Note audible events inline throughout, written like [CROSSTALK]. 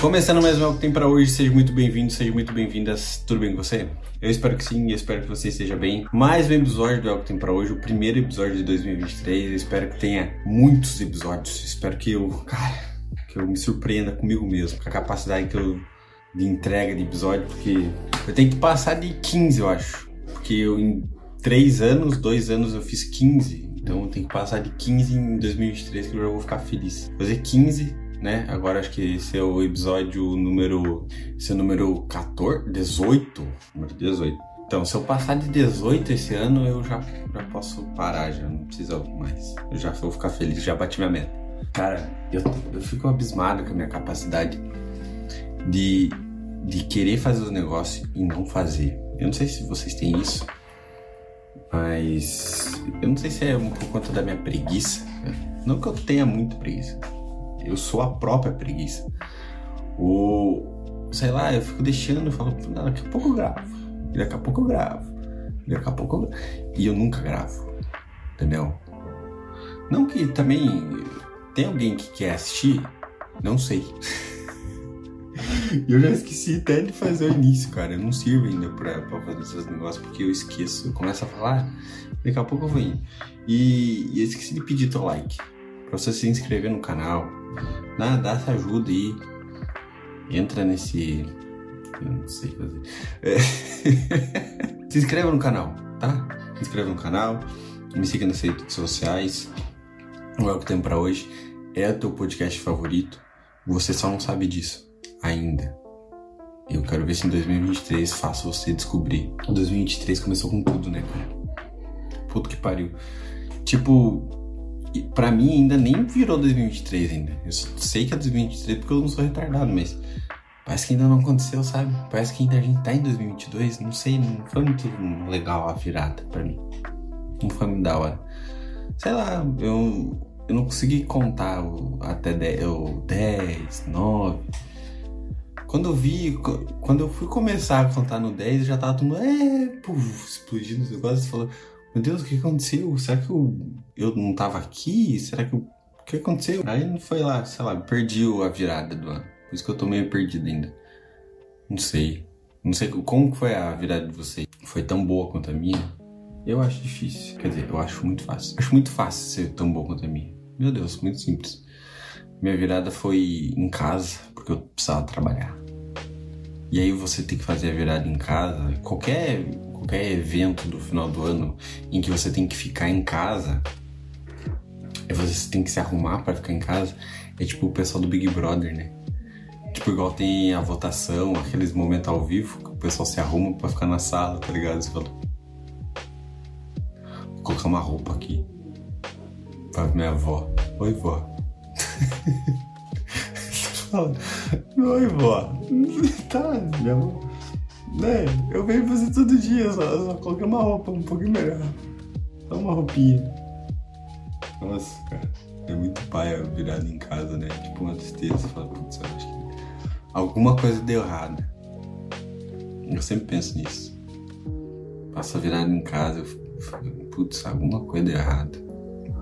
Começando mais um que tem para hoje, seja muito bem-vindo, seja muito bem-vindas. Tudo bem com você? Eu espero que sim, espero que você esteja bem. Mais um episódio do El que tem para hoje, o primeiro episódio de 2023. Eu espero que tenha muitos episódios. Espero que eu, cara, que eu me surpreenda comigo mesmo, com a capacidade que eu de entrega de episódio, porque eu tenho que passar de 15, eu acho. Porque eu em 3 anos, 2 anos eu fiz 15. Então eu tenho que passar de 15 em 2023 que eu já vou ficar feliz. Fazer 15 né? Agora acho que esse é o episódio número. Esse é o número 14? 18? Número 18. Então, se eu passar de 18 esse ano, eu já, já posso parar, já não precisa mais. Eu já vou ficar feliz, já bati minha meta. Cara, eu, eu fico abismado com a minha capacidade de, de querer fazer os negócios e não fazer. Eu não sei se vocês têm isso, mas eu não sei se é por conta da minha preguiça. Não que eu tenha muito preguiça, eu sou a própria preguiça. Ou, sei lá, eu fico deixando, falo, daqui a pouco eu gravo. E daqui a pouco eu gravo. E daqui a pouco eu gravo. E eu nunca gravo. Entendeu? Não que também tem alguém que quer assistir, não sei. [LAUGHS] eu já esqueci até de fazer o início, cara. Eu não sirvo ainda pra, pra fazer esses negócios porque eu esqueço. Eu começo a falar, daqui a pouco eu vou indo. E, e eu esqueci de pedir teu like. Pra você se inscrever no canal, Dá, dá essa ajuda aí. Entra nesse. Eu não sei fazer. É. [LAUGHS] Se inscreva no canal, tá? Se inscreva no canal. Me siga nas redes sociais. O é o que tem para hoje. É o teu podcast favorito. Você só não sabe disso ainda. Eu quero ver se em 2023 faço você descobrir. 2023 começou com tudo, né, cara? Puto que pariu. Tipo, para mim ainda nem virou 2023 ainda. Eu sei que é 2023 porque eu não sou retardado, mas parece que ainda não aconteceu, sabe? Parece que ainda a gente tá em 2022, não sei, não foi muito legal a virada para mim. Não foi muito da hora. Sei lá, eu, eu não consegui contar até 10, o 10, 9. Quando eu vi, quando eu fui começar a contar no 10, eu já tava todo mundo, é, puf, explodindo os negócios, falou, meu Deus, o que aconteceu? Será que eu, eu não tava aqui? Será que eu, o que aconteceu? Aí não foi lá, sei lá, perdi a virada do ano. Por isso que eu tô meio perdido ainda. Não sei. Não sei como foi a virada de vocês. Foi tão boa quanto a minha? Eu acho difícil. Quer dizer, eu acho muito fácil. Acho muito fácil ser tão boa quanto a minha. Meu Deus, muito simples. Minha virada foi em casa, porque eu precisava trabalhar. E aí você tem que fazer a virada em casa. Qualquer qualquer evento do final do ano em que você tem que ficar em casa, e você tem que se arrumar para ficar em casa, é tipo o pessoal do Big Brother, né? Tipo, igual tem a votação, aqueles momentos ao vivo, que o pessoal se arruma para ficar na sala, tá ligado? Você fala, vou colocar uma roupa aqui pra minha avó. Oi, vó. [LAUGHS] fala, oi, vó. [LAUGHS] Tá, minha avó. Né? Eu venho fazer todo dia, só, só coloquei uma roupa um pouquinho melhor. Só uma roupinha. Nossa, cara. É muito paia virado em casa, né? Tipo uma tristeza. Você fala, putz, eu acho que alguma coisa deu errado. Eu sempre penso nisso. Passa virado em casa, eu, putz, alguma coisa deu errado.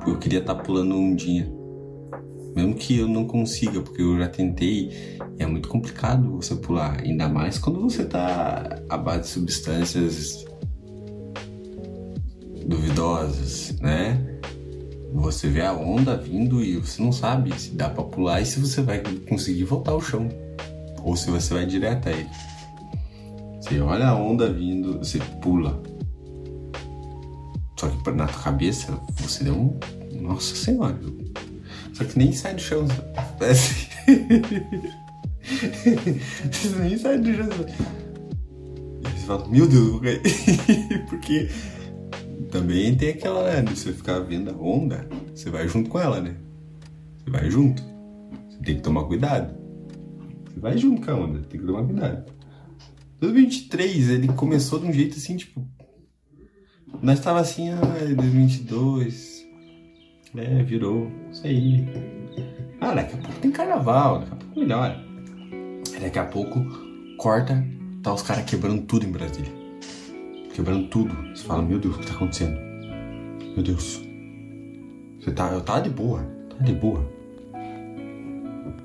Eu queria estar tá pulando um dia. Mesmo que eu não consiga, porque eu já tentei é muito complicado você pular, ainda mais quando você tá à base de substâncias duvidosas, né? Você vê a onda vindo e você não sabe se dá para pular e se você vai conseguir voltar ao chão ou se você vai direto a ele. Você olha a onda vindo, você pula. Só que na tua cabeça você deu um. Nossa Senhora, só que nem sai do chão. Assim. nem sai do chão. Meu Deus, vou cair. [LAUGHS] Porque também tem aquela, né? Você ficar vendo a onda, você vai junto com ela, né? Você vai junto. Você tem que tomar cuidado. Você vai junto com a onda, tem que tomar cuidado. 2023, ele começou de um jeito assim, tipo. Nós tava assim, ah, 2022 é, virou. Isso aí. Ah, daqui a pouco tem carnaval, daqui a pouco melhora. Daqui a pouco corta, tá os caras quebrando tudo em Brasília. Quebrando tudo. Você fala, meu Deus, o que tá acontecendo? Meu Deus. Você tá. Eu tava de boa. Tá de boa.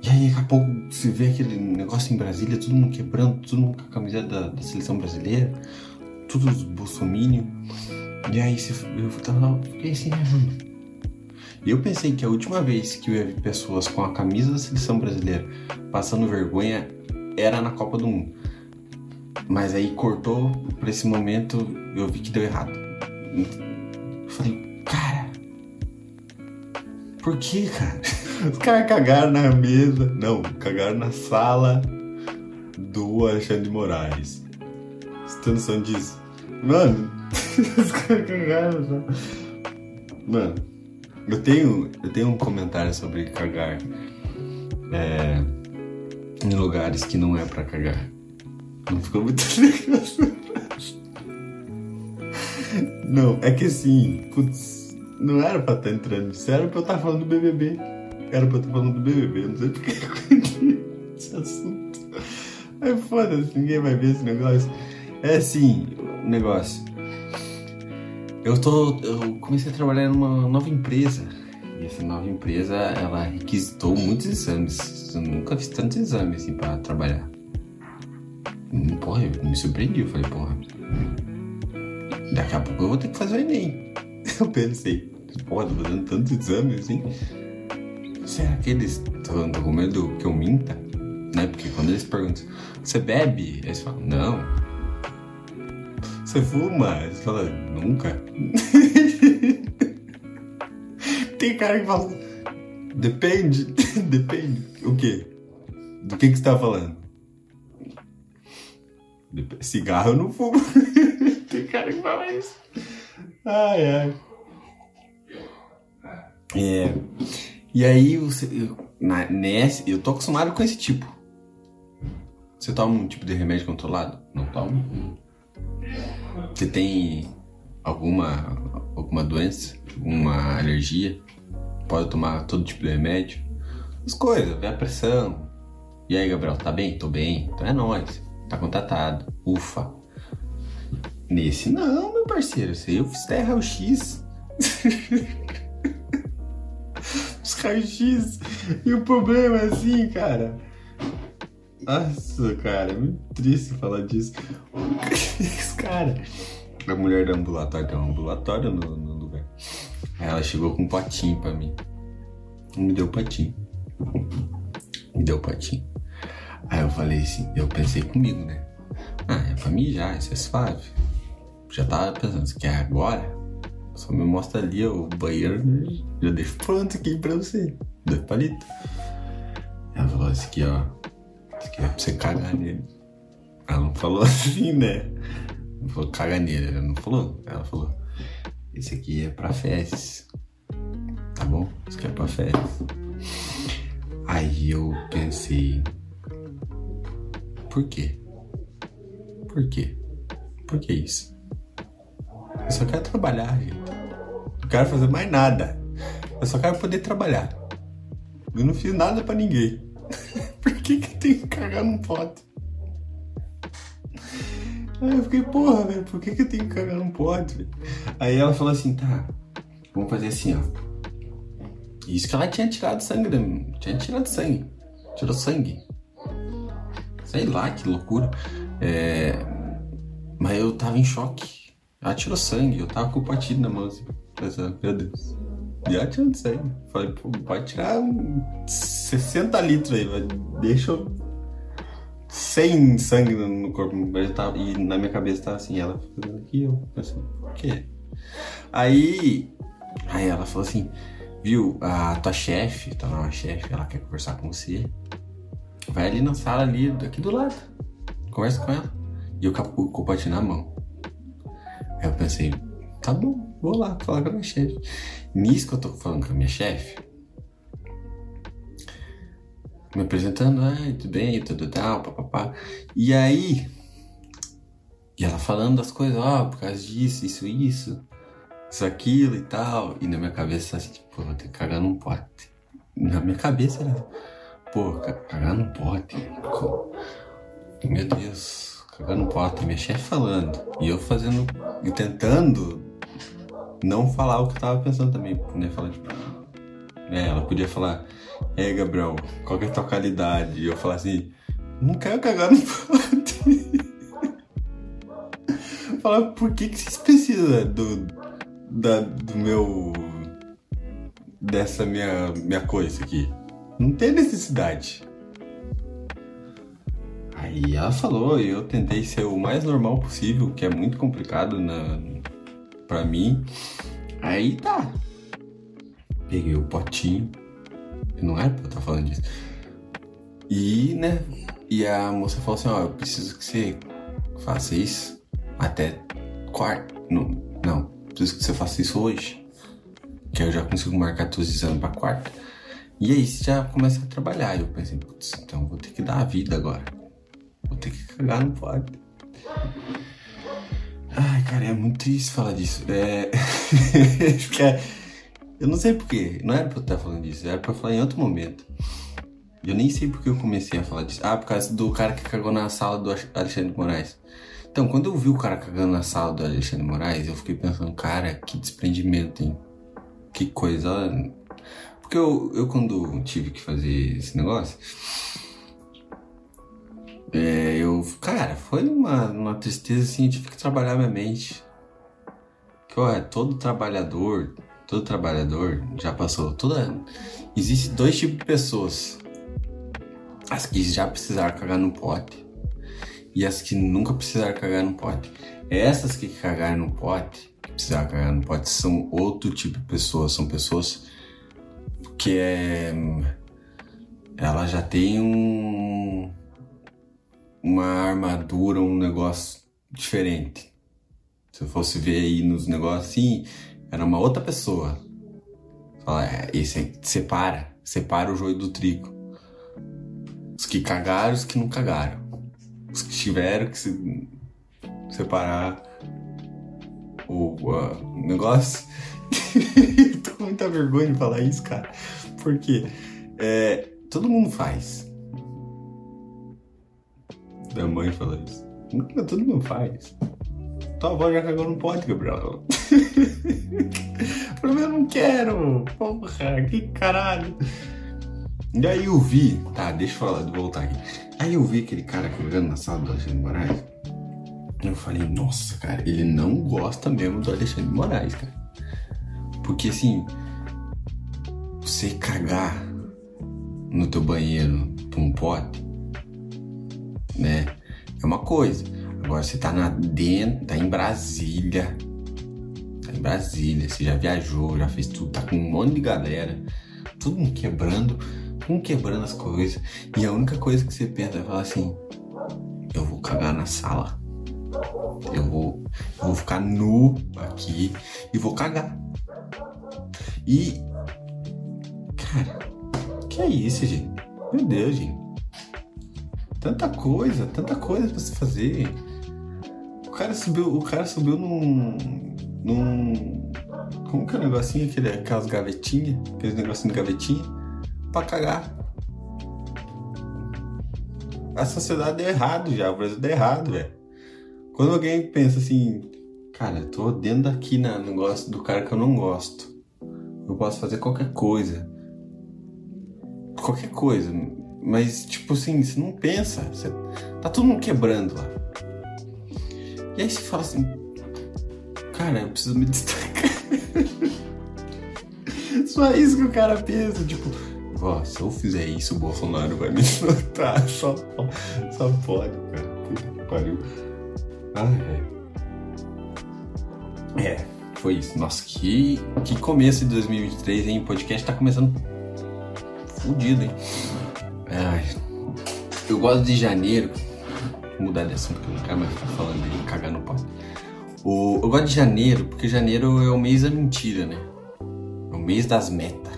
aí daqui a pouco você vê aquele negócio em Brasília, todo mundo quebrando, todo mundo com a camiseta da, da seleção brasileira, todos bolsominion. E aí você, eu tava fiquei assim, né, mano? Eu pensei que a última vez que eu ia ver pessoas com a camisa da seleção brasileira passando vergonha era na Copa do Mundo. Mas aí cortou pra esse momento, eu vi que deu errado. Eu falei, cara, por que, cara? [LAUGHS] Os caras cagaram na mesa. Não, cagaram na sala do Alexandre de Moraes. Você tem noção disso? Mano, [LAUGHS] os caras cagaram. Só. Mano, eu tenho, eu tenho um comentário sobre cagar é, em lugares que não é pra cagar. Não ficou muito [LAUGHS] legal. Não, é que assim, putz, não era pra estar entrando nisso, era pra eu estar falando do BBB. Era pra eu estar falando do BBB, não sei porque eu esse assunto. Aí foda-se, ninguém vai ver esse negócio. É assim, o negócio. Eu tô. Eu comecei a trabalhar numa nova empresa. E essa nova empresa, ela requisitou muitos exames. Eu nunca fiz tantos exames assim pra trabalhar. Porra, eu me surpreendi. Eu falei, porra. Daqui a pouco eu vou ter que fazer o Enem. [LAUGHS] Eu pensei, porra, tô fazendo tantos exames assim. Será que eles estão com medo que eu minta? Né? Porque quando eles perguntam, você bebe? Eles falam, não. Você fuma? Eles falam, nunca. [LAUGHS] Tem cara que fala, depende, [LAUGHS] depende. O quê? Do que, que você tá falando? Cigarro eu não fumo. [LAUGHS] Tem cara que fala isso. Ai, ai. É. E aí, você, eu, na, nesse, eu tô acostumado com esse tipo. Você toma um tipo de remédio controlado? Não toma? Você tem alguma, alguma doença? Alguma alergia? Pode tomar todo tipo de remédio? As coisas, vê a pressão. E aí, Gabriel, tá bem? Tô bem. Então é nóis. Tá contatado. Ufa. Nesse não, meu parceiro. Aí eu fiz até raio-x. [LAUGHS] Os raios-x. E o problema é assim, cara. Nossa, cara, é muito triste falar disso. [LAUGHS] Cara. A mulher do ambulatório tem um ambulatório no, no lugar. Aí ela chegou com um potinho pra mim. Me deu potinho. Me deu potinho. Aí eu falei assim, eu pensei comigo, né? Ah, é pra mim já, isso é suave. Já tava pensando, você quer agora? Só me mostra ali o banheiro, né? já deixo pronto aqui pra você. Dois palitos. Ela falou, aqui, ó. Aqui é pra você cagar nele. Ela não falou [LAUGHS] assim, né? Não falou caga nele, ela não falou. Ela falou, esse aqui é pra fezes. Tá bom? Isso aqui é pra fezes. Aí eu pensei, por quê? Por quê? Por que isso? Eu só quero trabalhar, gente. Não quero fazer mais nada. Eu só quero poder trabalhar. Eu não fiz nada pra ninguém. Por que que tenho que cagar num pote? Aí eu fiquei, porra, velho, por que que eu tenho que cagar num pote? Aí ela falou assim, tá, vamos fazer assim, ó. Isso que ela tinha tirado sangue, da... tinha tirado sangue. Tirou sangue. Sei lá, que loucura. É... Mas eu tava em choque. Ela tirou sangue, eu tava com o partido na mão, assim. Pensando, meu Deus. E ela tirando sangue. Falei, pô, pode tirar um 60 litros aí, mas deixa eu. Sem sangue no corpo. Tava- E na minha cabeça tava assim, ela fazendo aqui, eu pensando, por quê? Aí. Aí ela falou assim, viu, a tua chefe, tua nova chefe, ela quer conversar com você. Vai ali na sala ali, aqui do lado. Conversa com ela. E eu com o na mão. Aí eu pensei, tá bom, vou lá falar com a minha chefe. Nisso que eu tô falando com a minha chefe, me apresentando, ai, tudo bem, tudo tal, papapá. E aí, e ela falando das coisas, ó, por causa disso, isso, isso, isso, aquilo e tal. E na minha cabeça, assim, tipo, vou ter que cagar num pote. Na minha cabeça era, pô, ca- cagar num pote. Meu Deus, cagar num pote. Minha chefe falando. E eu fazendo, e tentando não falar o que eu tava pensando também. Né? Falar, tipo, É, ela podia falar, é Gabriel, qual que é a tua qualidade? E eu falar assim, não quero cagar no pote. [LAUGHS] falar, por que, que vocês precisam do, da, do meu. dessa minha, minha coisa aqui? Não tem necessidade. Aí ela falou, e eu tentei ser o mais normal possível, que é muito complicado na, pra mim. Aí tá. Peguei o potinho. Não era pra eu estar falando disso. E, né? E a moça falou assim: Ó, eu preciso que você faça isso até quarto. Não, não, preciso que você faça isso hoje. Que eu já consigo marcar teus exames pra quarta. E aí você já começa a trabalhar. Eu pensei, putz, então vou ter que dar a vida agora. Vou ter que cagar no quarto. Ai, cara, é muito triste falar disso. [LAUGHS] É. é eu não sei porquê. Não era pra eu estar falando disso, era pra falar em outro momento. Eu nem sei porque eu comecei a falar disso. Ah, por causa do cara que cagou na sala do Alexandre Moraes. Então, quando eu vi o cara cagando na sala do Alexandre Moraes, eu fiquei pensando, cara, que desprendimento, hein? Que coisa. Porque eu, eu quando tive que fazer esse negócio, é, eu, cara, foi uma, uma tristeza assim, eu tive que trabalhar minha mente. Que, ó, todo trabalhador, todo trabalhador já passou, toda... Existe dois tipos de pessoas. As que já precisaram cagar no pote e as que nunca precisaram cagar no pote. Essas que cagaram no pote, que precisaram cagar no pote, são outro tipo de pessoas. São pessoas que é. Ela já tem um. Uma armadura, um negócio diferente. Se eu fosse ver aí nos negócios assim, era uma outra pessoa. Fala, é, esse separa, separa o joio do trigo. Os que cagaram, os que não cagaram os que tiveram que se separar o, o negócio. [LAUGHS] Tô com muita vergonha de falar isso, cara. Porque é, todo mundo faz. Da mãe fala isso. Todo mundo faz. Tua avó já cagou no pote, Gabriel. [LAUGHS] Pelo menos não quero. Porra, que caralho. E aí eu vi, tá, deixa eu falar, voltar aqui. Aí eu vi aquele cara cagando na sala do Alexandre Moraes. Eu falei, nossa, cara, ele não gosta mesmo do Alexandre Moraes, cara. Porque assim, você cagar no teu banheiro por um pote, né? É uma coisa. Agora você tá na dentro, tá em Brasília. Tá em Brasília, você já viajou, já fez tudo, tá com um monte de galera, tudo quebrando um quebrando as coisas. E a única coisa que você pensa é falar assim: eu vou cagar na sala. Eu vou, eu vou ficar nu aqui e vou cagar. E. Cara, que é isso, gente? Meu Deus, gente. Tanta coisa, tanta coisa pra se fazer. O cara subiu, o cara subiu num. num. Como que é o negocinho? Aquele, aquelas gavetinhas? Aqueles negocinhos de gavetinha? pra cagar. A sociedade deu errado já, o Brasil deu errado, velho. Quando alguém pensa assim, cara, eu tô dentro daqui no negócio do cara que eu não gosto. Eu posso fazer qualquer coisa. Qualquer coisa. Mas, tipo assim, você não pensa. Você... Tá todo mundo quebrando lá. E aí você fala assim, cara, eu preciso me [LAUGHS] destacar. Só isso que o cara pensa, tipo, ó, se eu fizer isso, o Bolsonaro vai me [LAUGHS] notar. Só, só pode, cara. Puta que pariu. Ah, é. É, foi isso. Nossa, que, que começo de 2023, hein? O podcast tá começando fudido, hein? Ai, eu gosto de janeiro. Vou mudar de assunto, porque eu não quero mais ficar falando de cagar no pau. O, eu gosto de janeiro, porque janeiro é o mês da mentira, né? É o mês das metas.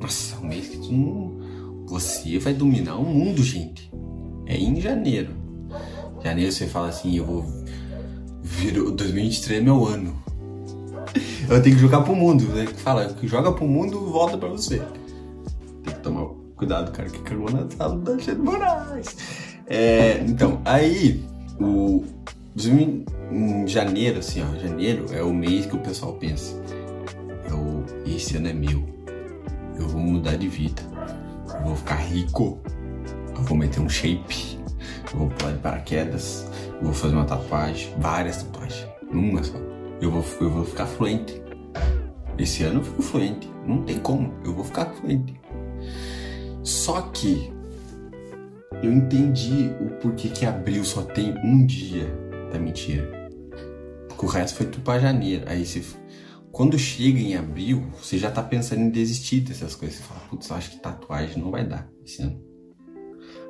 Nossa, um mês que tu não... Você vai dominar o mundo, gente. É em janeiro. Janeiro você fala assim, eu vou... Vir... 2023 é meu ano. Eu tenho que jogar pro mundo. Né? Fala, que joga pro mundo, volta pra você. Tem que tomar cuidado, cara, que cagou na sala da Alexandre Moraes. É, então, aí, o... Em janeiro, assim, ó, janeiro é o mês que o pessoal pensa. É o, esse ano é meu eu vou mudar de vida. Eu vou ficar rico. Eu vou meter um shape. Eu vou pular de paraquedas. Eu vou fazer uma tatuagem. Várias tatuagens. Uma só. Eu vou, eu vou ficar fluente. Esse ano eu fico fluente. Não tem como. Eu vou ficar fluente. Só que eu entendi o porquê que abril só tem um dia da mentira. Porque o resto foi tudo pra janeiro. Aí você. Quando chega em abril, você já tá pensando em desistir dessas coisas. Você fala, putz, acho que tatuagem não vai dar esse ano.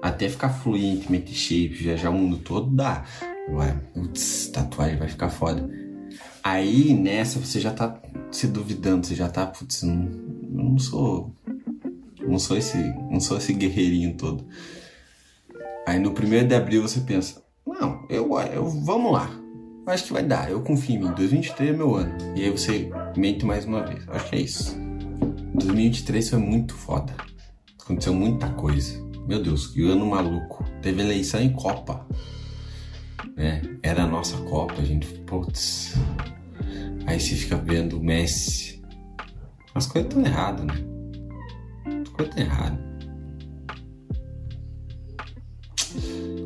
Até ficar fluente, meter shape, viajar o mundo todo, dá. Agora, putz, tatuagem vai ficar foda. Aí nessa você já tá se duvidando, você já tá, putz, não, não sou. Não sou esse. Não sou esse guerreirinho todo. Aí no primeiro de abril você pensa, não, eu, eu vamos lá. Acho que vai dar, eu confio em mim. 2023 é meu ano. E aí você mente mais uma vez. Acho que é isso. 2023 foi muito foda. Aconteceu muita coisa. Meu Deus, que ano maluco. Teve eleição em Copa. Né? Era a nossa Copa, a gente. Putz. Aí você fica vendo o Messi. As coisas estão erradas, né? Coisas estão erradas.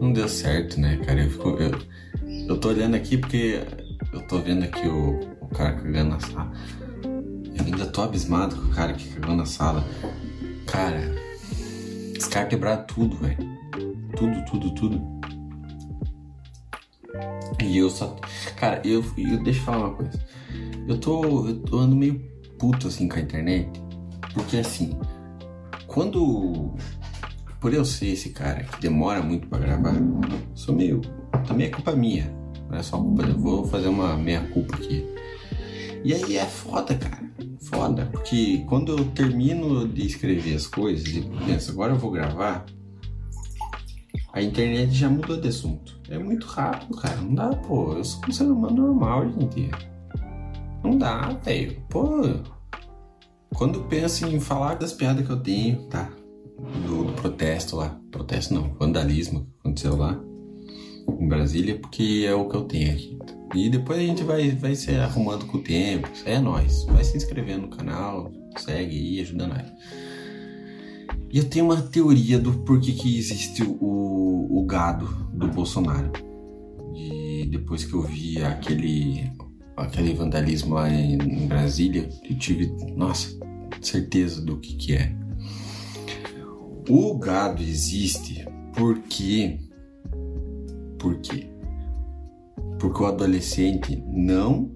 Não deu certo, né, cara? Eu, fico, eu, eu tô olhando aqui porque eu tô vendo aqui o, o cara cagando na sala. Eu ainda tô abismado com o cara que cagou na sala. Cara, os caras quebraram tudo, velho. Tudo, tudo, tudo. E eu só. Cara, eu, eu. Deixa eu falar uma coisa. Eu tô. Eu tô ando meio puto assim com a internet. Porque assim. Quando por eu ser esse cara que demora muito para gravar, sou meio. Também é culpa minha. Não é só culpa. Eu vou fazer uma meia-culpa aqui. E aí é foda, cara. Foda. Porque quando eu termino de escrever as coisas e penso, agora eu vou gravar, a internet já mudou de assunto. É muito rápido, cara. Não dá, pô. Eu sou um ser humano normal, gente. Não dá, velho. Pô. Quando penso em falar das piadas que eu tenho, tá? do, do, protesto lá. Protesto não, vandalismo que aconteceu lá em Brasília, porque é o que eu tenho aqui. E depois a gente vai, vai se arrumando com o tempo. É nós. Vai se inscrevendo no canal, segue aí, ajuda nós. E eu tenho uma teoria do porquê que existe o, o gado do Bolsonaro. E depois que eu vi aquele, aquele vandalismo lá em, em Brasília, eu tive, nossa, certeza do que, que é. O gado existe porque. Por quê? Porque o adolescente não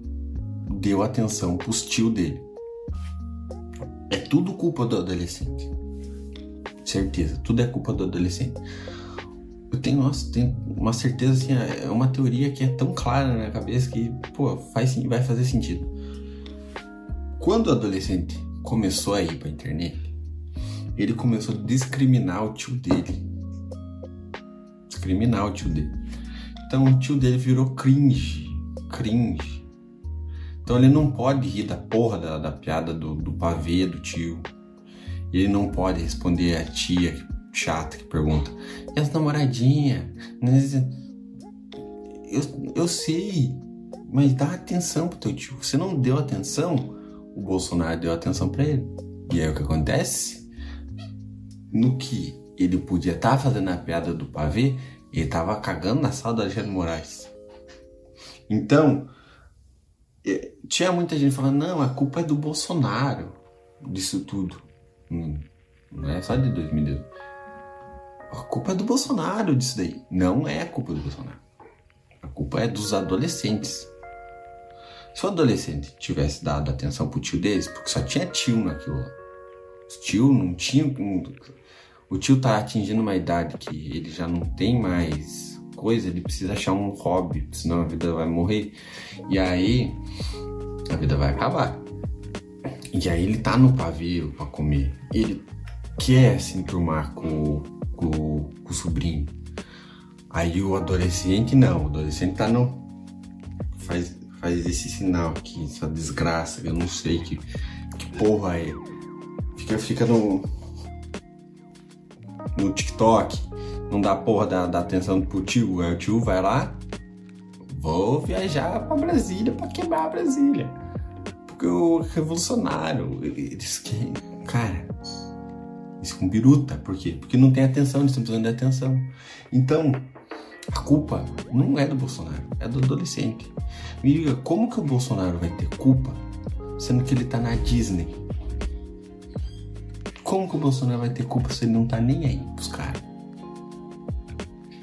deu atenção pros tio dele. É tudo culpa do adolescente. Certeza, tudo é culpa do adolescente. Eu tenho, nossa, tenho uma certeza assim, é uma teoria que é tão clara na minha cabeça que, pô, faz, vai fazer sentido. Quando o adolescente começou a ir pra internet, ele começou a discriminar o tio dele. Discriminar o tio dele. Então o tio dele virou cringe. Cringe. Então ele não pode rir da porra da, da piada do, do pavê do tio. Ele não pode responder a tia chata que pergunta: E as namoradinhas? Eu, eu sei, mas dá atenção pro teu tio. Você não deu atenção, o Bolsonaro deu atenção para ele. E aí o que acontece? no que ele podia estar tá fazendo a piada do pavê, ele estava cagando na sala do Alexandre Moraes. Então, é, tinha muita gente falando, não, a culpa é do Bolsonaro disso tudo. Hum, não é só de 2018. A culpa é do Bolsonaro disso daí. Não é a culpa do Bolsonaro. A culpa é dos adolescentes. Se o adolescente tivesse dado atenção pro tio deles, porque só tinha tio naquilo lá. Os tio não tinham o tio tá atingindo uma idade que ele já não tem mais coisa, ele precisa achar um hobby, senão a vida vai morrer. E aí a vida vai acabar. E aí ele tá no pavio para comer. Ele quer se enturmar com, com, com o sobrinho. Aí o adolescente não, o adolescente tá no. Faz, faz esse sinal aqui, essa desgraça, eu não sei que, que porra é. Fica, fica no, no TikTok, não dá porra da, da atenção pro tio, aí o tio vai lá, vou viajar pra Brasília pra quebrar a Brasília. Porque o revolucionário, eles que. Cara, Isso com biruta. Por quê? Porque não tem atenção, eles estão precisando de atenção. Então, a culpa não é do Bolsonaro, é do adolescente. Me diga, como que o Bolsonaro vai ter culpa sendo que ele tá na Disney? Como que o Bolsonaro vai ter culpa se ele não tá nem aí pros caras?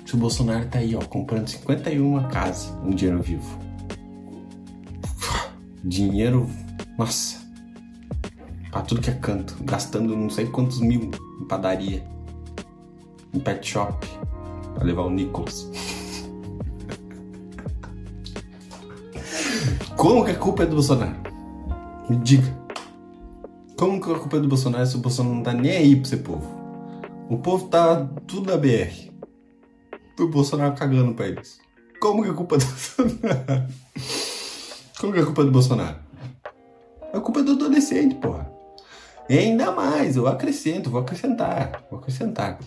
Se o Bolsonaro tá aí, ó, comprando 51 casas um dinheiro vivo. Dinheiro, nossa, pra tudo que é canto, gastando não sei quantos mil em padaria, em pet shop, pra levar o Nicholas. Como que a culpa é do Bolsonaro? Me diga. Como que a culpa é do Bolsonaro se o Bolsonaro não tá nem aí pro seu povo? O povo tá tudo na BR. O Bolsonaro cagando pra eles. Como que é culpa do Bolsonaro? Como que é culpa do Bolsonaro? A culpa é do adolescente, porra. E ainda mais, eu acrescento, vou acrescentar, vou acrescentar.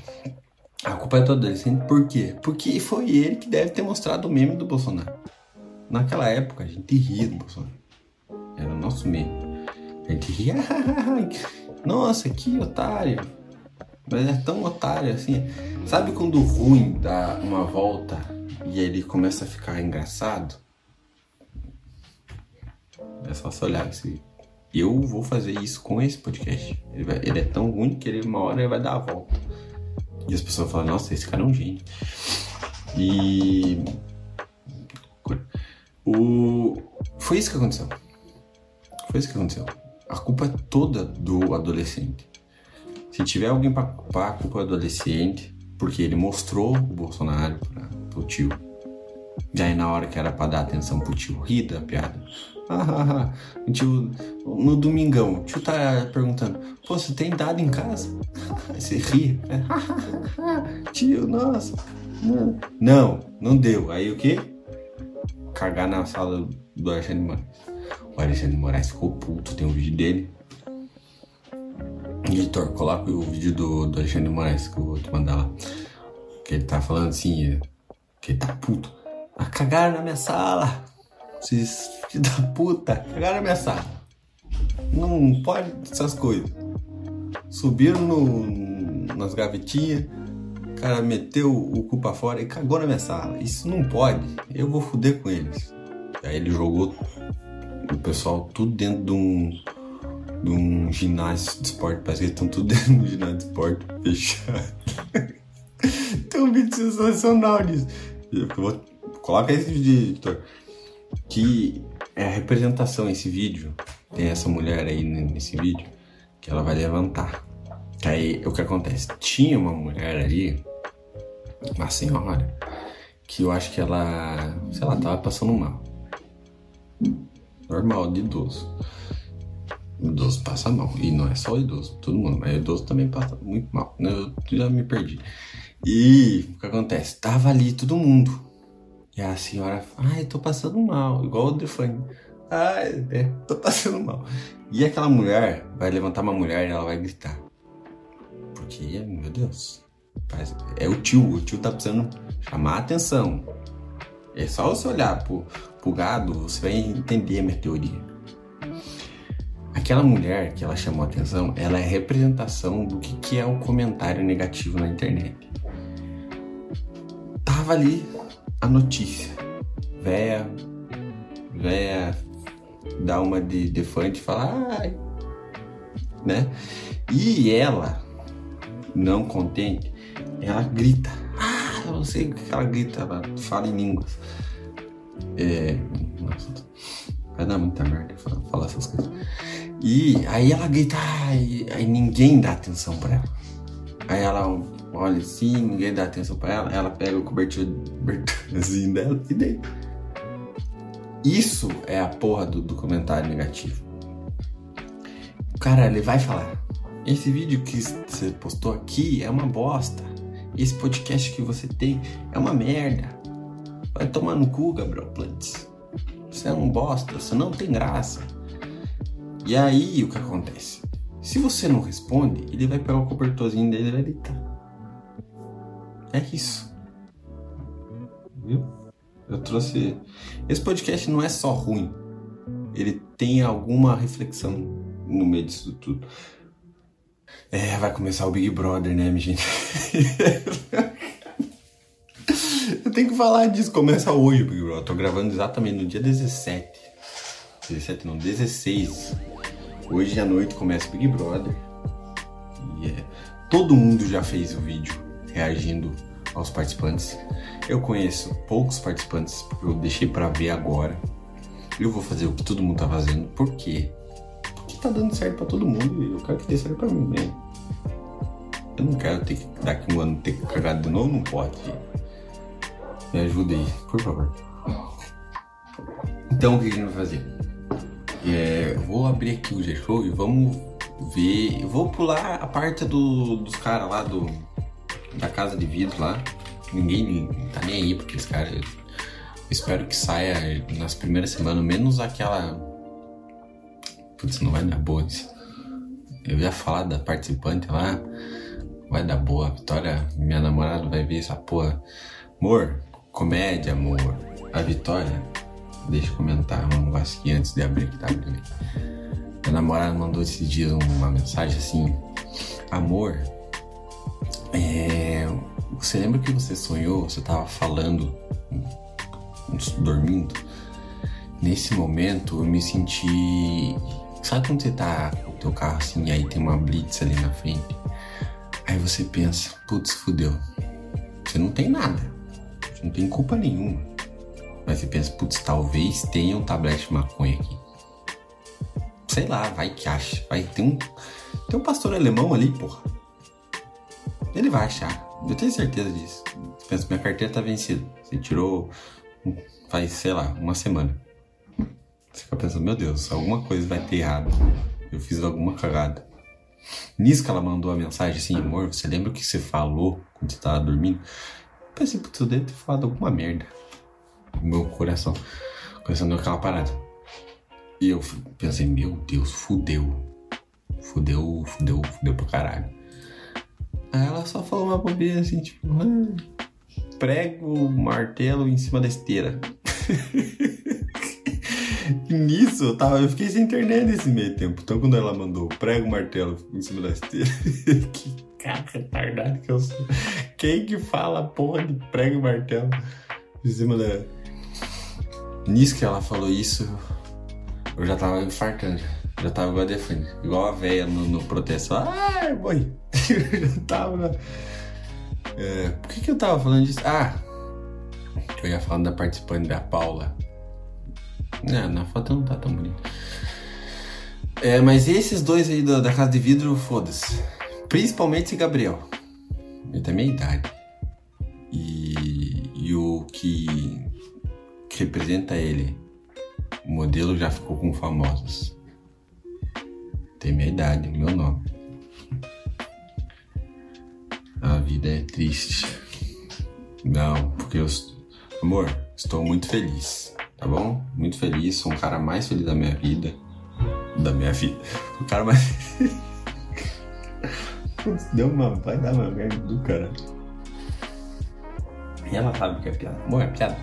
A culpa é do adolescente, por quê? Porque foi ele que deve ter mostrado o meme do Bolsonaro. Naquela época, a gente ria do Bolsonaro. Era o nosso meme. A gente ria, [LAUGHS] nossa, que otário. Mas é tão otário assim. Sabe quando o ruim dá uma volta e ele começa a ficar engraçado? É só você olhar esse. Eu vou fazer isso com esse podcast. Ele, vai, ele é tão ruim que ele, uma hora ele vai dar a volta. E as pessoas falam, nossa, esse cara é um gênio. E. O... Foi isso que aconteceu. Foi isso que aconteceu. A culpa é toda do adolescente. Se tiver alguém para culpar, a culpa é do adolescente, porque ele mostrou o Bolsonaro para o tio. E aí, na hora que era para dar atenção pro tio, ri da piada. Ah, [LAUGHS] tio, no domingão, o tio tá perguntando: Pô, você tem dado em casa? [LAUGHS] você ri. [LAUGHS] tio, nossa. Não, não deu. Aí o que? Cagar na sala do Alexandre Moraes. O Alexandre Moraes ficou puto, tem um vídeo dele. Editor, coloca o vídeo do, do Alexandre Moraes que eu vou te mandar lá. Que ele tá falando assim, que ele tá puto. Ah, cagaram na minha sala. Vocês, da puta, cagaram minha sala. Não pode essas coisas. Subiram no, nas gavetinhas, o cara meteu o cu pra fora e cagou na minha sala. Isso não pode. Eu vou fuder com eles. Aí ele jogou o pessoal tudo dentro de um, de um ginásio de esporte. Parece que eles estão tudo [LAUGHS] dentro de um ginásio de esporte fechado. [LAUGHS] Tem um vídeo sensacional disso. Coloca esse vídeo, editor. Que é a representação, esse vídeo. Tem essa mulher aí nesse vídeo que ela vai levantar. Aí o que acontece? Tinha uma mulher ali, uma senhora, que eu acho que ela, sei lá, tava passando mal. Normal, de idoso. Idoso passa mal. E não é só idoso, todo mundo, mas idoso também passa muito mal. Eu já me perdi. E o que acontece? Tava ali todo mundo. E a senhora, ai, tô passando mal, igual o Defane. Ai, é, tô passando mal. E aquela mulher vai levantar uma mulher e ela vai gritar. Porque, meu Deus, é o tio, o tio tá precisando chamar a atenção. É só você olhar pro, pro gado, você vai entender a minha teoria. Aquela mulher que ela chamou a atenção, ela é representação do que, que é o comentário negativo na internet. Tava ali a notícia. Véia, véia dá uma de defante e fala, ai, né? E ela, não contente, ela grita. Ah, eu não sei o que ela grita, ela fala em línguas. É, nossa, vai dar muita merda falar, essas coisas. E aí ela grita, ai, aí ninguém dá atenção pra ela. Aí ela olha assim, ninguém dá atenção pra ela, ela pega o cobertorzinho dela e deita. Isso é a porra do, do comentário negativo. Cara, ele vai falar: esse vídeo que você postou aqui é uma bosta. Esse podcast que você tem é uma merda. Vai tomar no cu, Gabriel Plantz. Você é um bosta, você não tem graça. E aí o que acontece? Se você não responde, ele vai pegar o cobertorzinho dele e vai deitar. É isso. Viu? Eu trouxe. Esse podcast não é só ruim. Ele tem alguma reflexão no meio disso tudo. É, vai começar o Big Brother, né, minha gente? [LAUGHS] Eu tenho que falar disso. Começa hoje o Big Brother. Eu tô gravando exatamente no dia 17. 17 não, 16. Hoje à noite começa o Big Brother. E é, todo mundo já fez o vídeo reagindo aos participantes. Eu conheço poucos participantes porque eu deixei para ver agora. Eu vou fazer o que todo mundo tá fazendo. Por quê? Porque tá dando certo para todo mundo e eu quero que dê certo pra mim, né? Eu não quero ter que daqui um ano ter que cagar de novo, não pode. Me ajuda aí, por favor. Então o que a gente vai fazer? É, vou abrir aqui o G-Show e vamos ver. Eu vou pular a parte do, dos caras lá do. Da casa de vidro lá. Ninguém tá nem aí porque os caras. Espero que saia nas primeiras semanas, menos aquela. Putz, não vai dar boa isso. Eu ia falar da participante lá. Vai dar boa. Vitória, minha namorada vai ver essa porra. Amor, comédia, amor. A Vitória, deixa eu comentar um aqui antes de abrir que tá abrindo. Minha namorada mandou esses dias uma mensagem assim: Amor, é, você lembra que você sonhou? Você tava falando, dormindo? Nesse momento eu me senti. Sabe quando você tá com o teu carro assim e aí tem uma blitz ali na frente? Aí você pensa, putz, fudeu. Você não tem nada. Você não tem culpa nenhuma. Mas você pensa, putz, talvez tenha um tablete de maconha aqui. Sei lá, vai que acha. Vai ter um. Tem um pastor alemão ali, porra. Ele vai achar. Eu tenho certeza disso. Pensa, minha carteira tá vencida. Você tirou faz, sei lá, uma semana. Você fica pensando, meu Deus, alguma coisa vai ter errado. Eu fiz alguma cagada. Nisso que ela mandou a mensagem assim, amor, você lembra o que você falou quando você tava dormindo? Eu pensei, putz, eu devo ter falado alguma merda. O meu coração, o coração deu aquela parada. E eu pensei, meu Deus, fudeu. Fudeu, fudeu, fudeu pra caralho. Aí ela só falou uma bobeira assim, tipo, ah, prego martelo em cima da esteira. [LAUGHS] Nisso, eu, tava, eu fiquei sem internet nesse meio tempo. Então, quando ela mandou prego martelo em cima da esteira, [LAUGHS] que cara retardado que eu sou. Quem que fala porra de prego martelo em cima da. Nisso que ela falou isso, eu já tava infartando. Já, tava igual a Defane, igual a véia no, no protesto. Ai, eu [LAUGHS] já tava. É, por que, que eu tava falando disso? Ah! Eu ia falando da participante da Paula. Não, na foto não tá tão bonito. É, mas esses dois aí da, da casa de vidro, foda-se. Principalmente esse Gabriel. Ele tem minha idade. E, e o que, que representa ele, o modelo já ficou com famosos. Tem minha idade, meu nome. A vida é triste. Não, porque eu. Amor, estou muito feliz tá bom? Muito feliz, sou um cara mais feliz da minha vida. Da minha vida. [LAUGHS] O cara mais. [LAUGHS] Deu uma. Vai dar uma merda do cara. E ela sabe que é piada. Bom, é piada.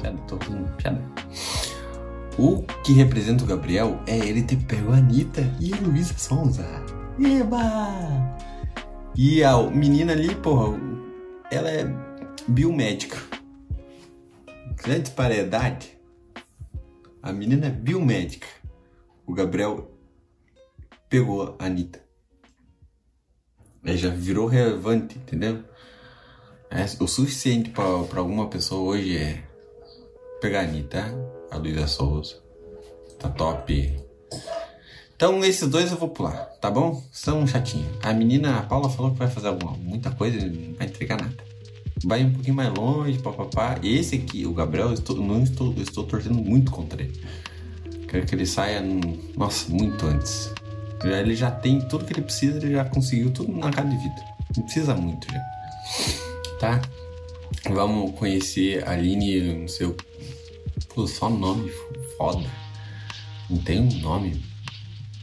Piada, tô fazendo piada. O que representa o Gabriel é ele ter pego a Anitta e a Luísa Sonza. Eba! E a menina ali, porra, ela é biomédica. Grande disparidade a menina é biomédica. O Gabriel pegou a Anitta. Aí já virou relevante, entendeu? É, o suficiente para alguma pessoa hoje é pegar a Anitta, a Luísa Souza. Tá top. Então esses dois eu vou pular, tá bom? São chatinhos. A menina, a Paula falou que vai fazer alguma, muita coisa e não vai entregar nada vai um pouquinho mais longe, papapá. Esse aqui, o Gabriel, eu estou, não estou, eu estou torcendo muito contra ele. Quero que ele saia, nossa, muito antes. Ele já tem tudo que ele precisa, ele já conseguiu tudo na casa de vida. Não precisa muito já. Tá? Vamos conhecer a Aline no seu. Pô, só nome foda. Não tem um nome.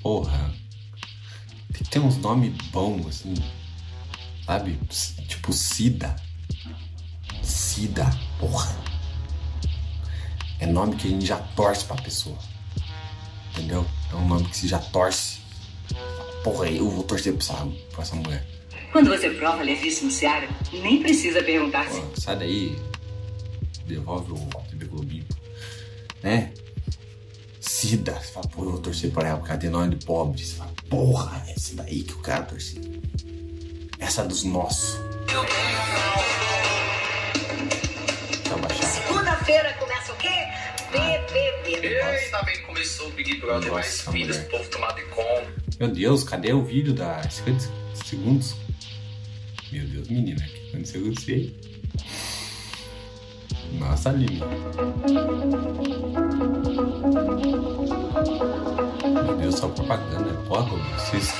Porra. Tem que ter uns nomes bons, assim. Sabe? Tipo Sida. Cida, porra. É nome que a gente já torce pra pessoa. Entendeu? É um nome que se já torce. porra, eu vou torcer pra essa, pra essa mulher. Quando você prova levíssimo Seara, nem precisa perguntar se. Sai daí. Devolve o Globinho. Né? Cida. Você fala, pô, eu vou torcer pra ela, porque ela tem nome de pobre. Você fala, porra, é essa daí que eu quero torcer. Essa é dos nossos. Segunda-feira começa o quê? BBB. Eita, bem, começou o Big Brother, mais filhos, o povo tomado de conta. Meu Deus, cadê o vídeo da 50 segundos? Meu Deus, menina, o que aconteceu com você Nossa, Lima. Meu Deus, só propaganda. Porra, vocês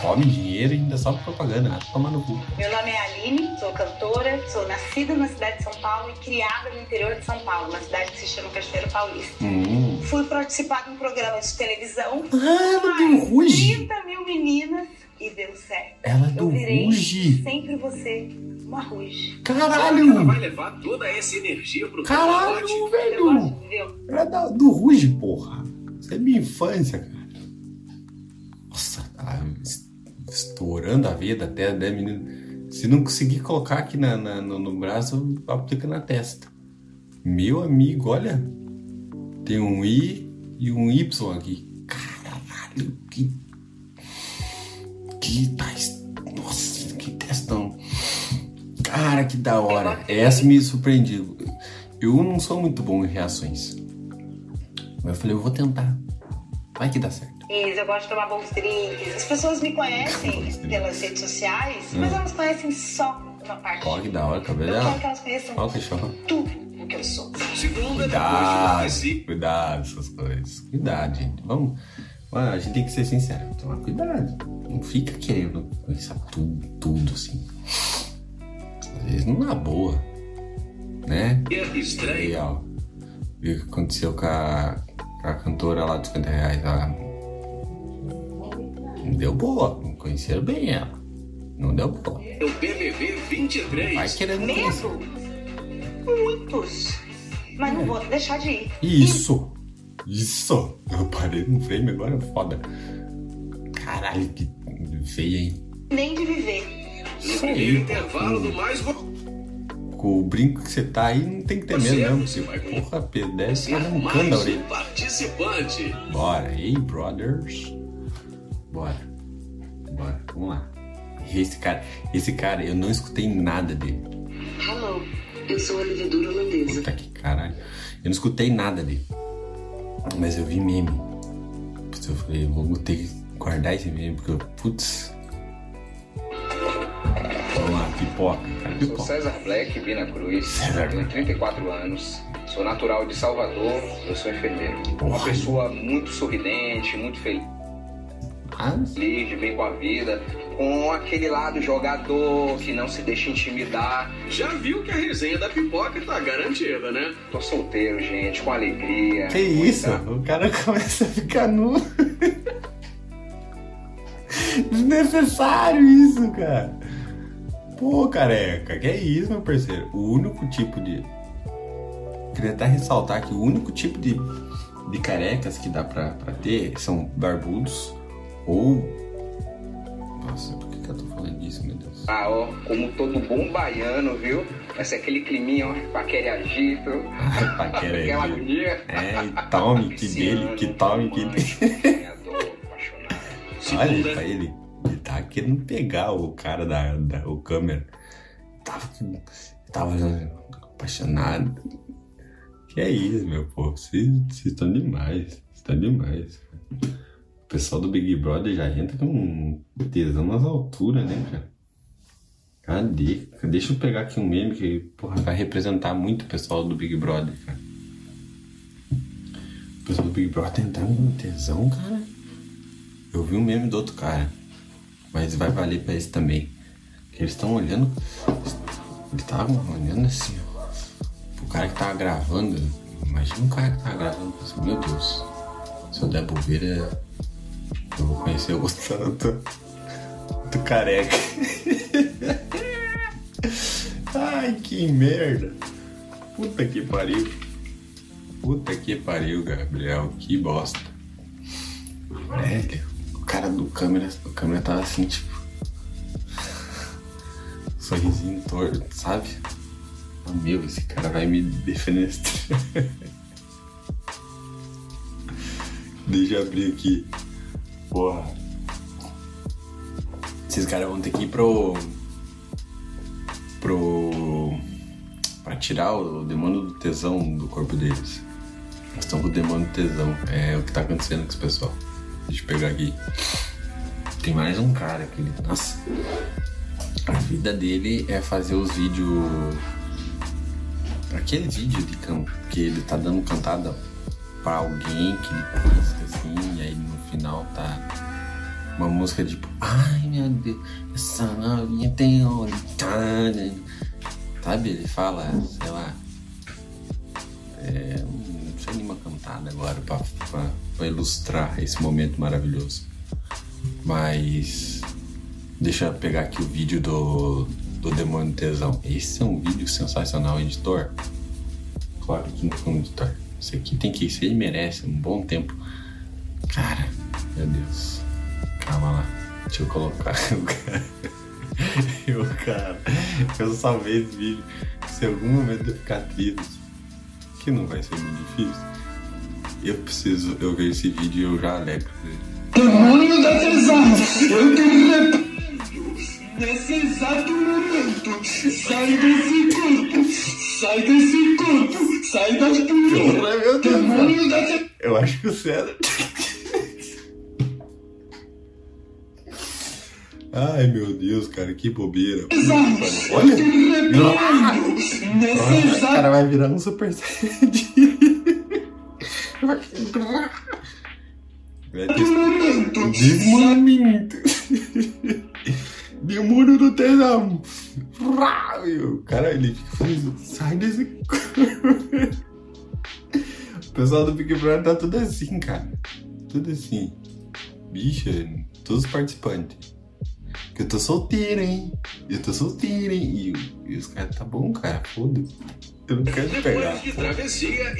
comem dinheiro e ainda só propaganda. Ah, toma no cu. Meu nome é Aline, sou cantora, sou nascida na cidade de São Paulo e criada no interior de São Paulo, uma cidade que se chama Cachoeiro Paulista. Hum. Fui participar de um programa de televisão Ah, com do Ruge. 30 mil meninas e deu certo. Ela do Ruge. sempre você, Ruge. Será que ela Caralho! vai levar toda essa energia pro Caralho, velho! Era da- do Ruge, porra. Isso é minha infância, cara. Nossa, tá es- estourando a veia da testa, né, menino? Se não conseguir colocar aqui na, na- no, no braço, aplica na testa. Meu amigo, olha. Tem um I e um Y aqui. Caralho, que. Que tá. es- Nossa, que testão. Cara, que da hora. Essa me surpreendeu. Eu não sou muito bom em reações. Mas eu falei, eu vou tentar. Vai que dá certo. Isso, eu gosto de tomar bons drinks. As pessoas me conhecem pelas redes sociais, mas Hum. elas conhecem só uma parte. Ó, que da hora, cabelo. Eu quero que elas conheçam que show. tudo o que eu sou. Segunda, depois de Cuidado, e cuidado essas coisas. Cuidado, gente. Vamos. Mano, a gente tem que ser sincero. Tomar cuidado. Não fica querendo pensar tudo, tudo assim. Não na boa. Né? estranho. Ó. Viu o que aconteceu com a, com a cantora lá dos 50 reais? Ela... Não deu boa. Conheceram bem ela. Não deu boa. É o BBB 23. Vai querendo. Medo? Muitos. Mas não vou deixar de ir. Isso! Isso! Eu parei no frame agora, foda. Caralho, que feia, hein? Nem de viver. No Isso aí, intervalo pô. do mais vo... Com o brinco que você tá aí, não tem que ter medo, não. você vai porra, pedestre tá mais arrancando a orelha. participante. Bora, hey, brothers. Bora. Bora, vamos lá. Esse cara, esse cara, eu não escutei nada dele. Hello, eu sou a levedura holandesa. Puta que caralho. Eu não escutei nada dele. Mas eu vi meme. Putz, eu falei, eu vou ter que guardar esse meme, porque eu, putz. Vamos lá, pipoca, cara, Sou pipoca. César Black, Vina Cruz, César tenho Black. 34 anos, sou natural de Salvador, eu sou enfermeiro. Uma pessoa muito sorridente, muito feliz, Mas, de bem com a vida, com aquele lado jogador que não se deixa intimidar. Já viu que a resenha da pipoca tá garantida, né? Tô solteiro, gente, com alegria. que isso? Muita- O cara [LAUGHS] começa a ficar nu. [LAUGHS] Desnecessário isso, cara. Pô, careca, que é isso, meu parceiro? O único tipo de. Queria até ressaltar que o único tipo de, de carecas que dá pra, pra ter são barbudos ou. Nossa, por que, que eu tô falando disso, meu Deus? Ah, ó, como todo bom baiano, viu? Vai ser aquele climinha, ó, aquele agito, Ai, paquera aquela aí. agonia. É, e tome que dele, que tome que dele. Sonhador, apaixonado. Olha pra ele. Ele tá querendo pegar o cara da, da o câmera. Tava, tava apaixonado. Que é isso, meu povo. Vocês estão demais. Estão demais. O pessoal do Big Brother já entra com tesão nas alturas, né, cara? Cadê? Deixa eu pegar aqui um meme que, porra, vai representar muito o pessoal do Big Brother, cara. O pessoal do Big Brother entrando com tesão, cara. Eu vi um meme do outro cara, mas vai valer pra esse também. Eles estão olhando. Eles estavam olhando assim, ó. O cara que tava gravando. Imagina um cara que tava gravando assim, meu Deus. Se eu der bobeira, eu vou conhecer o tanto do careca. [LAUGHS] Ai, que merda. Puta que pariu. Puta que pariu, Gabriel. Que bosta. Velho, o cara do câmera, o câmera tava assim, tipo. Sorrisinho torto, sabe? Oh, meu, esse cara vai me defenestrar. Deixa eu abrir aqui. Porra. Esses caras vão ter que ir pro. pro. pra tirar o demônio do tesão do corpo deles. Eles estão com o demônio do tesão. É o que tá acontecendo com esse pessoal. Deixa eu pegar aqui. Tem mais um cara ele. Nossa. A vida dele é fazer os vídeos. Aquele vídeo de campo que ele tá dando cantada pra alguém que ele pisca assim, e aí no final tá uma música tipo Ai meu Deus, essa novinha tem olho. Sabe? Ele fala, sei lá. É, não sei nenhuma cantada agora pra, pra, pra ilustrar esse momento maravilhoso. Mas deixa eu pegar aqui o vídeo do, do Demônio Tesão. Esse é um vídeo sensacional, editor. Claro que não foi um editor. Esse aqui tem que ser, ele merece um bom tempo. Cara, meu Deus. Calma lá. Deixa eu colocar [LAUGHS] o cara. Eu, cara, eu salvei esse vídeo. Se algum momento eu ficar triste, que não vai ser muito difícil, eu preciso, eu ver esse vídeo e eu já alegro. Demônio da tesão, eu te repreendo nesse exato momento. Sai desse corpo, sai desse corpo, sai das. Deus. Demônio da tesão. Eu acho que o César. Ai meu Deus, cara, que bobeira. Olha, nesse o cara vai virar um super saiyajin. Momento. Desmamento. Demônio do tesão. E cara, ele fica sai desse corpo. O pessoal do Big Brother tá tudo assim, cara. Tudo assim. Bicha, todos os participantes. Que eu tô solteiro, hein? Eu tô solteiro, hein? E, e os caras, tá bom, cara, foda-se. Eu não quero te pegar. Depois de travessia,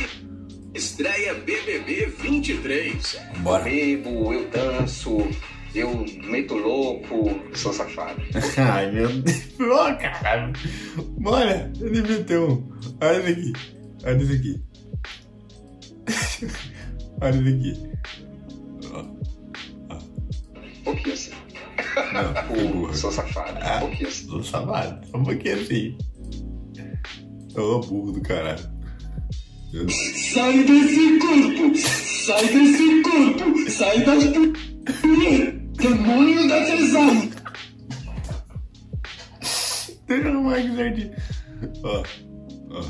estreia BBB 23. Bora. Bebo, eu danço, eu meto louco, sou safado. [LAUGHS] Ai, meu Deus. Ô, caralho. Bora, ele meteu um. Olha isso aqui. Olha isso aqui. [LAUGHS] Olha isso aqui. Um pouquinho assim. Não, [LAUGHS] burro. Sou safado. Ah. Um pouquinho assim. Tô safado. Só um pouquinho assim. Ô, burro do caralho. Sai desse corpo, sai desse corpo, sai das punhas. Demônio da tesão. Deixa eu aqui certinho. Ó, ó.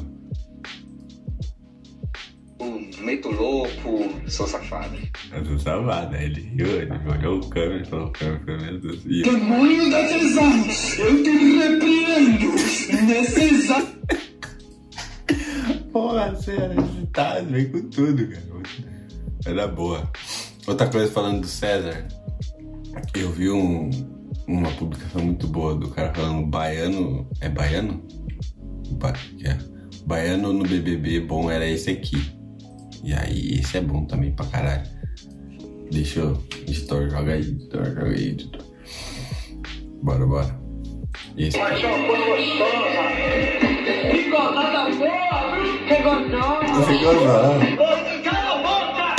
Eu meto louco, sou safado. Eu tô safado. Aí ele riu, ele olhou o câmera e falou: o câmera, câmera, meu Deus. Demônio da tesão, eu te repreendo nesse exato Porra, sério, esse tá, vem com tudo, cara. Dar boa. Outra coisa falando do César, eu vi um, uma publicação muito boa do cara falando baiano. É baiano? Ba é. Baiano no BBB bom era esse aqui. E aí, esse é bom também pra caralho. Deixa eu. Editor, joga aí, editor, joga aí, editor. Bora, bora. Esse aqui. Bigodada boa, viu? Bigodão. Você a boca!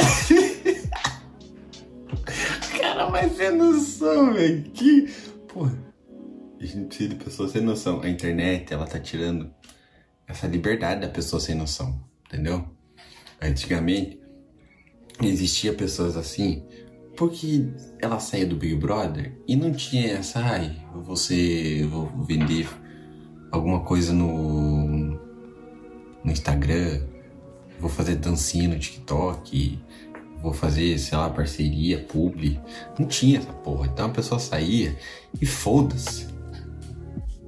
Cara, mas sem noção, velho. Que. Porra. A gente precisa de pessoas sem noção. A internet, ela tá tirando essa liberdade da pessoa sem noção. Entendeu? Antigamente, existia pessoas assim porque ela saía do Big Brother e não tinha essa, ai, você vou vender alguma coisa no, no Instagram, vou fazer dancinha no TikTok, vou fazer, sei lá, parceria, publi. Não tinha essa porra. Então a pessoa saía e foda-se.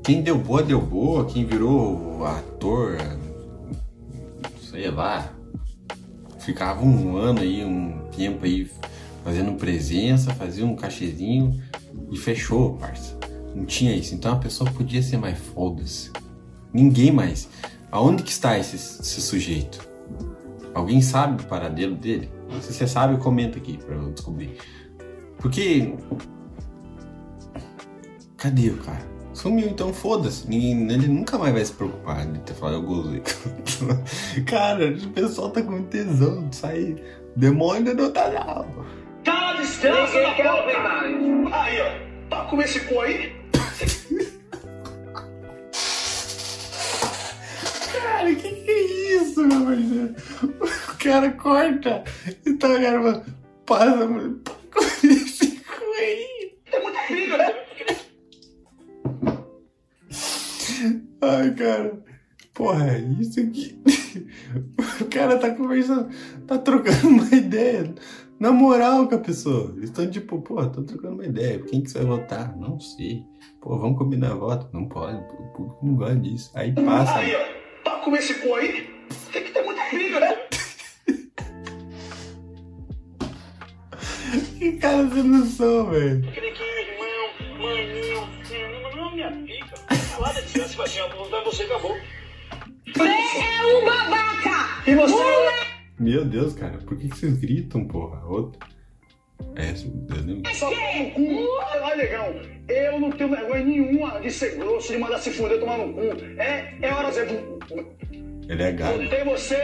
Quem deu boa, deu boa. Quem virou ator, sei lá, ficava um ano aí, um tempo aí fazendo presença, fazia um cachezinho e fechou, parça. Não tinha isso. Então a pessoa podia ser mais foda-se. Ninguém mais. Aonde que está esse, esse sujeito? Alguém sabe o paradeiro dele? Se você sabe, comenta aqui pra eu descobrir. Porque. Cadê o cara? Sumiu, então foda-se. Ninguém- Ele nunca mais vai se preocupar de ter falado eu gozei. [LAUGHS] cara, o pessoal tá com tesão de sair. Demônio não tá. Tá Ninguém quer ouvir porra. mais. Aí, ó. Tá com esse cu aí? Cara, que que é isso, meu parceiro? O cara corta e tá gravando. Passa, esse cu aí. Muita briga, né? Ai, cara. Porra, é isso aqui. O cara tá conversando, tá trocando uma ideia. Na moral com a pessoa. Eles estão tipo, pô, tô trocando uma ideia. Quem que você vai votar? Não sei. Pô, vamos combinar voto? Não pode. O público não gosta disso. Aí passa. Com esse cu aí? Tem que ter muita briga, né? [LAUGHS] Que cara sem noção, velho. Aquele que é irmão, maninho, não, não, minha pica. Falar da distância, vai assim, ó, vai você acabou. É um babaca! E você? Meu Deus, cara, por que, que vocês gritam, porra? Outro. É, eu nem... Só no cu. Lá, negão. Eu não tenho vergonha nenhuma de ser grosso, de mandar se fuder, tomar no cu. É, é hora de dizer. Ele é gago. Botei você.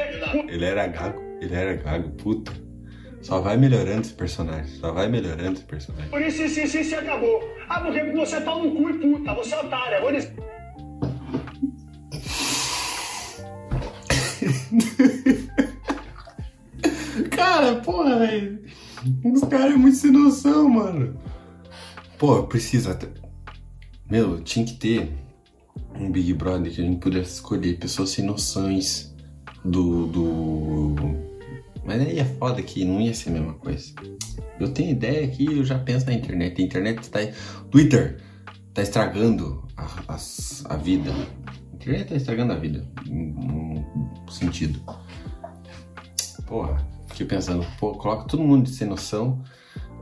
Ele era gago. Ele era gago, puta. Só vai melhorando esse personagem. Só vai melhorando esse personagem. Por isso, isso, isso, isso acabou. Ah, porque você é pau no cu e puta. Você é otária. Vou dizer. Cara, porra, velho. Os caras é muito sem noção, mano. Pô, precisa. ter- Meu, tinha que ter um Big Brother que a gente pudesse escolher pessoas sem noções do. do... Mas aí é foda que não ia ser a mesma coisa. Eu tenho ideia que eu já penso na internet. A internet tá. Twitter tá estragando a, as- a vida. A internet tá estragando a vida. Num num sentido. Porra, fiquei pensando, pô, coloca todo mundo sem noção,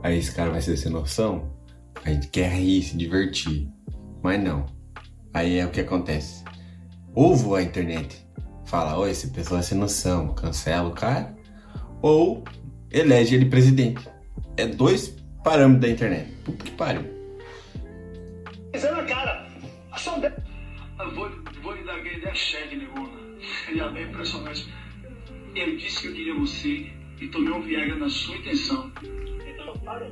aí esse cara vai ser sem noção, a gente quer rir, se divertir. Mas não. Aí é o que acontece. Ou a internet, fala, ô, esse pessoal é sem noção, cancela o cara, ou elege ele presidente. É dois parâmetros da internet. Puta que pariu. Na cara. Só de... Eu vou, vou lhe dar aquela ideia cheque, negona. Ele é bem impressionante. Eu disse que eu queria você e tomei um Viagra na sua intenção. Então, para.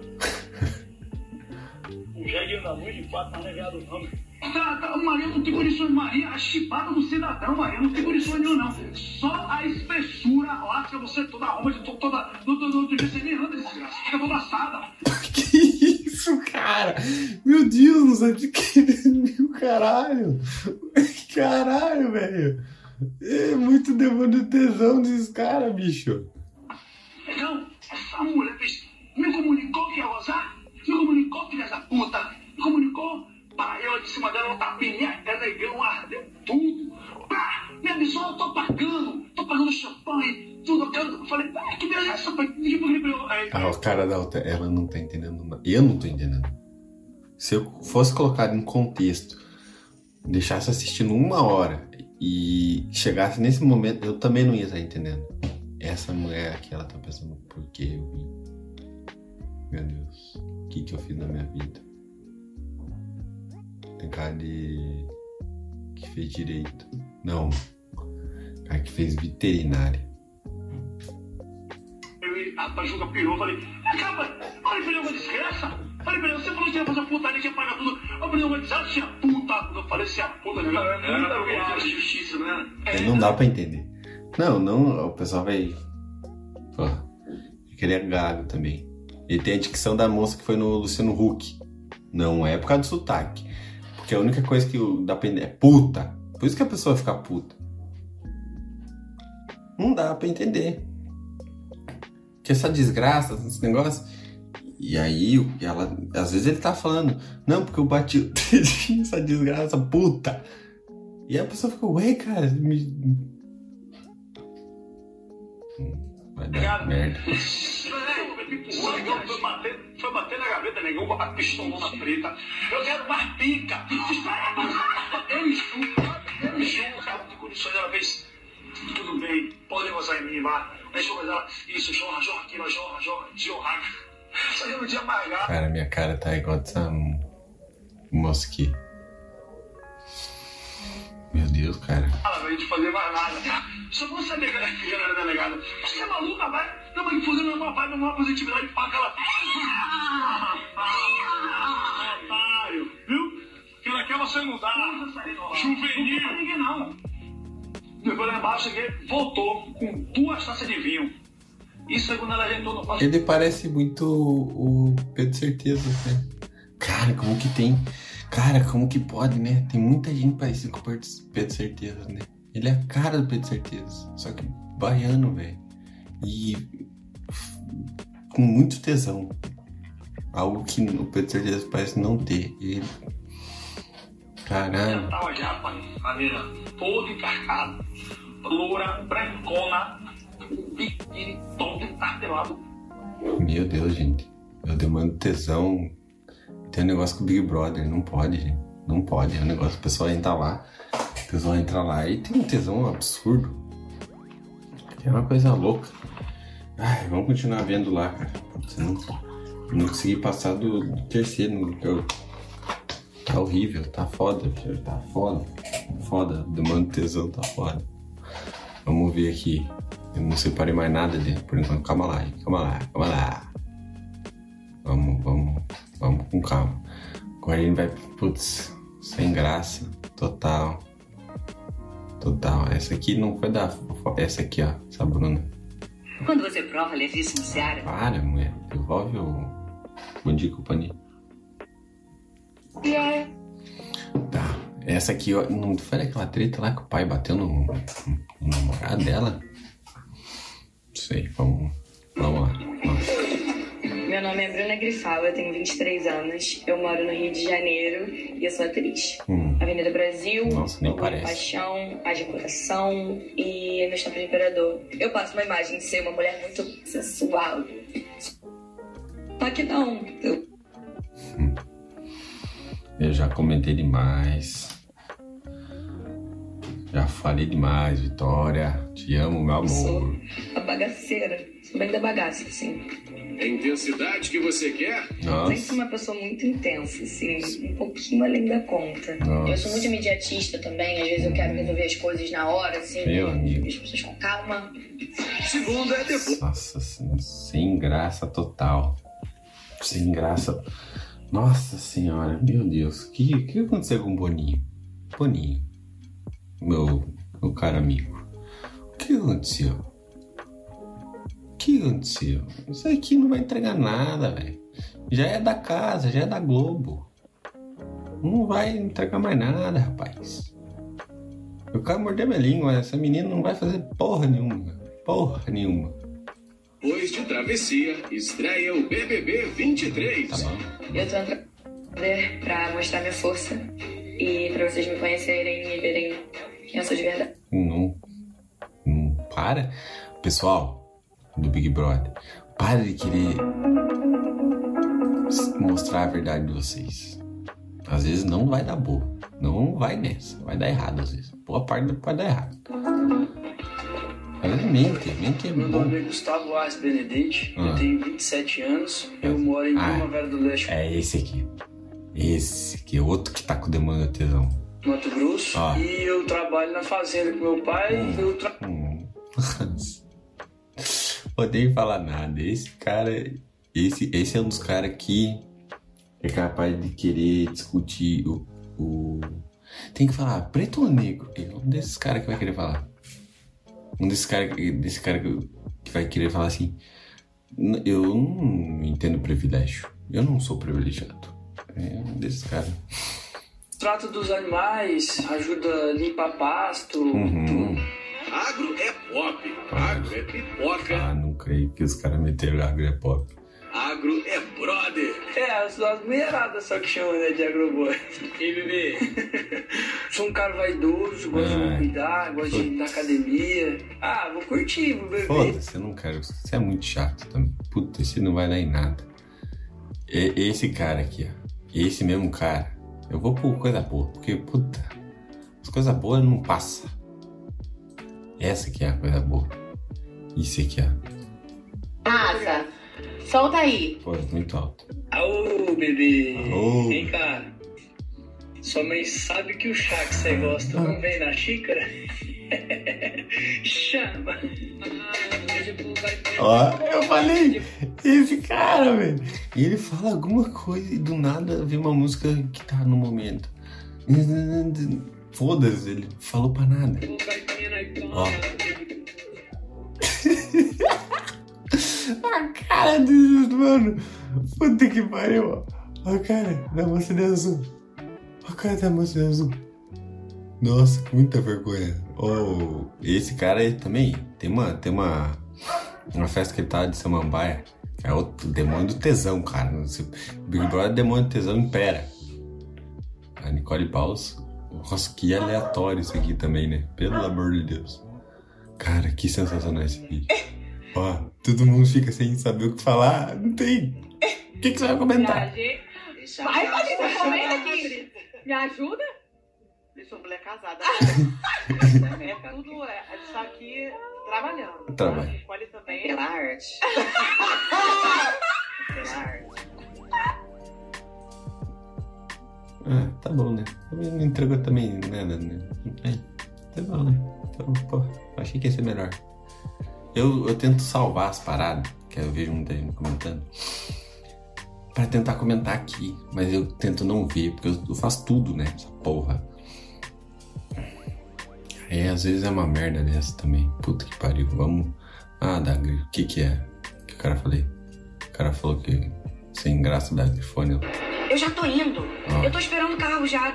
O jegue na luz de fato é negado, não. Tá, tá, Maria não tem condições, Maria. A chipada do cidadão, Maria, não tem condições nenhuma, não. Só a espessura lasca você toda arruma, de to- toda. No, outro dia você nem anda, desgraça. Fica toda assada. [LAUGHS] Que isso, cara? Meu Deus, não sei de que. Meu caralho. Caralho, velho. É muito demônio de tesão desses caras, bicho. Então, essa mulher fez. Me comunicou que ia gozar? Me comunicou, filha da puta? Me comunicou? Para eu de cima dela, tapinha, minha negão, ardeu tudo. Pá, me avisou, eu tô pagando. Tô pagando champanhe, tudo. Eu falei, ah, que beleza. Aí, Ah, o cara da outra, ela não tá entendendo nada. Eu não tô entendendo. Se eu fosse colocado em contexto, deixasse assistindo uma hora e chegasse nesse momento, eu também não ia estar entendendo. Essa mulher aqui, ela tá pensando, por que eu vim? Meu Deus, o que que eu fiz na minha vida? Tem cara de... que fez direito. Não, cara que fez veterinária. Eu a Pajuca pirou, eu falei, acaba, olha pra ele uma desgraça. Falei pra ele, você falou que ia fazer putaria, que ia pagar tudo. Eu falei, uma desgraça, se a puta. Eu falei, se a puta, né? Era pra justiça, né? É, não dá pra entender. Não, não, o pessoal vai. Pô, ele é gago também. Ele tem a dicção da moça que foi no Luciano Huck. Não é por causa do sotaque. Porque a única coisa que o- dá pra entender é puta. Por isso que a pessoa fica puta. Não dá pra entender. Que essa desgraça, esse negócio. E aí, ela, às vezes ele tá falando, não, porque eu bati [LAUGHS] essa desgraça, puta. E a pessoa fica, ué, cara, me... Hum, Vai dar merda. Foi [LAUGHS] bater, foi bater na gaveta, negão, com a pistolona preta. Eu quero mais pica. Eu enxugo, eu enxugo, cara, de condições. Ela fez, tudo bem, pode gozar em mim, vá. Deixa eu gozar. Isso, jorra, jorra aqui, vai, jorra, jorra, jorra. eu não tinha pagado. Cara, minha cara tá igual dessa moça aqui. Meu Deus, cara. pra gente fazer mais nada. Só vou saber que ela que ela era delegada. Você é maluca, vai? Não, mas fazendo uma papai, uma positividade pra aquela. [LAUGHS] Otário, viu? Que ela quer você não dá. Juvenil. Não ninguém, não. Depois lá embaixo, ele voltou com duas taças de vinho. Isso é quando ela já entrou no quarto. Ele parece muito o Pedro Certeza, né? Cara, como que tem. Cara, como que pode, né? Tem muita gente parecida com o Pedro Certeza, né? Ele é a cara do Pedro Certeza. Só que baiano, velho. E. com muito tesão. Algo que o Pedro Certeza parece não ter. Ele. Caralho. Tava já, pai. Cadeira toda encarcada. Loura, brancona, biquíni todo encartelado. Meu Deus, gente. Eu demando tesão. Tem um negócio com o Big Brother. Não pode, gente. Não pode. É um negócio. O pessoal entra lá. O pessoal entra lá e tem um tesão absurdo. É uma coisa louca. Ai, vamos continuar vendo lá, cara. Não, não consegui passar do, terceiro. que eu- Tá horrível. Tá foda. Tá foda. Foda. Demando tesão. Tá foda. Vamos ver aqui. Eu não separei mais nada dele por enquanto. Calma lá, calma lá, calma lá. Vamos, vamos, vamos com calma. Agora ele vai, putz, sem graça, total. Total. Essa aqui não foi da. Essa aqui, ó, essa Bruna. Quando você prova levíssimo Seara, Para, mulher. Devolve o. Bom dia, companhia. Tá. Essa aqui, ó, não foi aquela treta lá que o pai bateu no, no namorado dela? Não sei, vamos. Vamos lá. Nossa. Meu nome é Bruna Grifal, eu tenho 23 anos, eu moro no Rio de Janeiro e eu sou atriz. Hum. Avenida Brasil, Nossa, nem parece. Paixão, A de Coração e No Estampa de Imperador. Eu passo uma imagem de ser uma mulher muito sensual. Só que não, eu Eu já comentei demais. Já falei demais, Vitória. Te amo, meu sou amor. a bagaceira. Bem da bagaça, assim. É a intensidade que você quer? Sempre fui Nossa. uma pessoa muito intensa, assim, um pouquinho além da conta. Nossa. Eu sou muito imediatista também, às vezes eu quero resolver as coisas na hora, assim. Meu amigo. As pessoas com calma. Segundo é depois. Nossa, sem, sem graça total. Sem graça. Nossa senhora, meu Deus. O que, que aconteceu com o Boninho? Boninho. Meu, meu caro amigo. O que aconteceu? O que aconteceu? Isso aqui não vai entregar nada, velho. Já é da casa, já é da Globo. Não vai entregar mais nada, rapaz. Eu quero morder minha língua. Essa menina não vai fazer porra nenhuma. Porra nenhuma. Depois de travessia, estreia o BBB 23. Tá bom? Eu tô entrando pra mostrar minha força e pra vocês me conhecerem e verem quem eu sou de verdade. Não, não para. Pessoal do Big Brother, para de querer mostrar a verdade de vocês. Às vezes não vai dar boa. Não vai nessa. Vai dar errado às vezes. Boa parte pode dar errado. Vezes mente. Mente é Meu bom. nome é Gustavo Arce Benedetti, Ah. eu tenho 27 anos, eu moro em Ah. Primavera do Leste, É esse aqui. Esse aqui. Outro que tá com demanda de tesão. Mato Grosso, Ah. e eu trabalho na fazenda com meu pai, Hum. eu tra... Hum. [LAUGHS] Odeio falar nada. Esse cara. Esse, esse é um dos caras que é capaz de querer discutir o. o- Tem que falar preto ou negro? É um desses caras que vai querer falar. Um desses caras desse cara que, que vai querer falar assim. "N- Eu não entendo privilégio. Eu não sou privilegiado. É um desses caras. trato dos animais, ajuda a limpar pasto, Uhum. Agro é pop. Agro é pipoca. Ah, não creio que os caras meteram agro é pop. Agro é brother. É, as, as mulheradas só que chamam né, de agroboy. E bebê? [LAUGHS] Sou um cara vaidoso, gosto de me cuidar, gosto de ir na academia. Ah, vou curtir, vou beber. Foda-se, eu não quero. Você é muito chato também. Puta, esse não vai dar em nada. E- esse cara aqui, ó. Esse mesmo cara. Eu vou por coisa boa, porque, puta, as coisas boas não passam. Essa aqui é a coisa boa. Isso aqui, ó. Rafa, Solta aí. Pô, é muito alto. Aô, bebê. Aô. Vem cá. Sua mãe sabe que o chá que você gosta não vem na xícara? [LAUGHS] Chama. Ó, eu falei, esse cara, velho. E ele fala alguma coisa e do nada vem uma música que tá no momento. Foda-se, ele falou pra nada. Ó. [LAUGHS] A cara do mano. Puta que pariu, ó. A cara da moça de azul. A cara da moça de azul. Nossa, muita vergonha. Oh, esse cara aí também tem uma, tem uma, uma festa que ele tá de Samambaia. É outro demônio do tesão, cara. Big Brother demônio do tesão impera. A Nicole Paus. Nossa, que aleatório isso aqui também, né? Pelo amor de Deus. Cara, que sensacional esse vídeo. Ó, todo mundo fica sem saber o que falar. Não tem. O que, que você vai comentar? Vai, Patrícia, comenta aqui. Me ajuda? Eu sou mulher casada. é tudo, é, a gente tá aqui trabalhando. Trabalho. A Nicole também. Pela arte. [LAUGHS] Pela arte. [LAUGHS] Ah, tá bom, né? Também Não entregou também nada, né? É, tá bom, né? Então, pô, achei que ia ser melhor. Eu, eu tento salvar as paradas, que eu vejo muita gente comentando, pra tentar comentar aqui, mas eu tento não ver, porque eu, faço tudo, né? Essa porra. Aí às vezes é uma merda dessa também. Puta que pariu. Vamos. Ah, Dagri, o que que é? O que o cara falei? O cara falou que sem graça da grifone. Eu já tô indo. Ah. Eu tô esperando o carro já.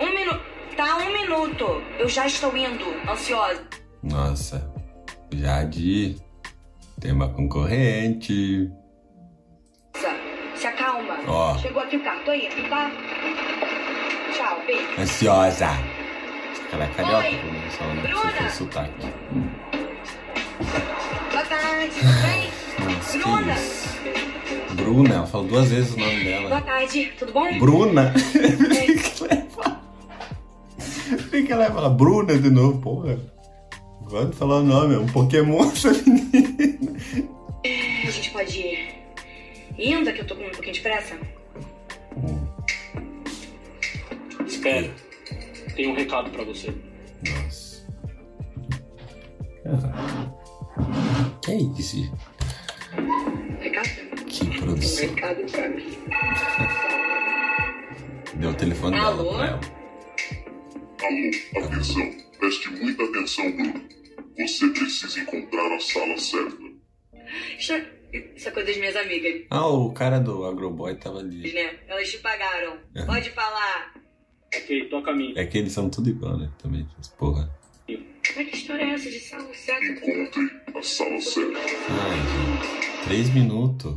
Um minuto. Tá, um minuto. Eu já estou indo, ansiosa. Nossa, Jade, tem uma concorrente. Se acalma. Ó. Chegou aqui o carro, tô indo, tá? Tchau, beijo. Ansiosa. Ela é carioca, Oi, pelo menos, ela não Bruna. precisa sotaque. Boa tarde, tudo bem? [LAUGHS] Nossa, Bruna. Bruna, ela falou duas vezes o nome Boa dela. tarde, tudo bom? Bruna? Por que ela vai falar Bruna de novo, porra? Pode falar o nome, é um Pokémon essa menina. A gente pode ir indo, que eu tô com um pouquinho de pressa. Espera. Tem um recado pra você. Nossa. Que é isso? Recado? Que produção. Recado pra mim. Deu o telefone dela Alô? pra ela. Alô, atenção. Preste muita atenção, Bruno. Você precisa encontrar a sala certa. Isso é, isso é coisa das minhas amigas, Ah, o cara do Agroboy tava ali. né? Elas te pagaram. Aham. Pode falar. Ok, toca a mim. É que eles são tudo igual, né? Também, porra. Como é que história é essa de sala certa? Encontre a sala certa. Ai, gente. Três minutos.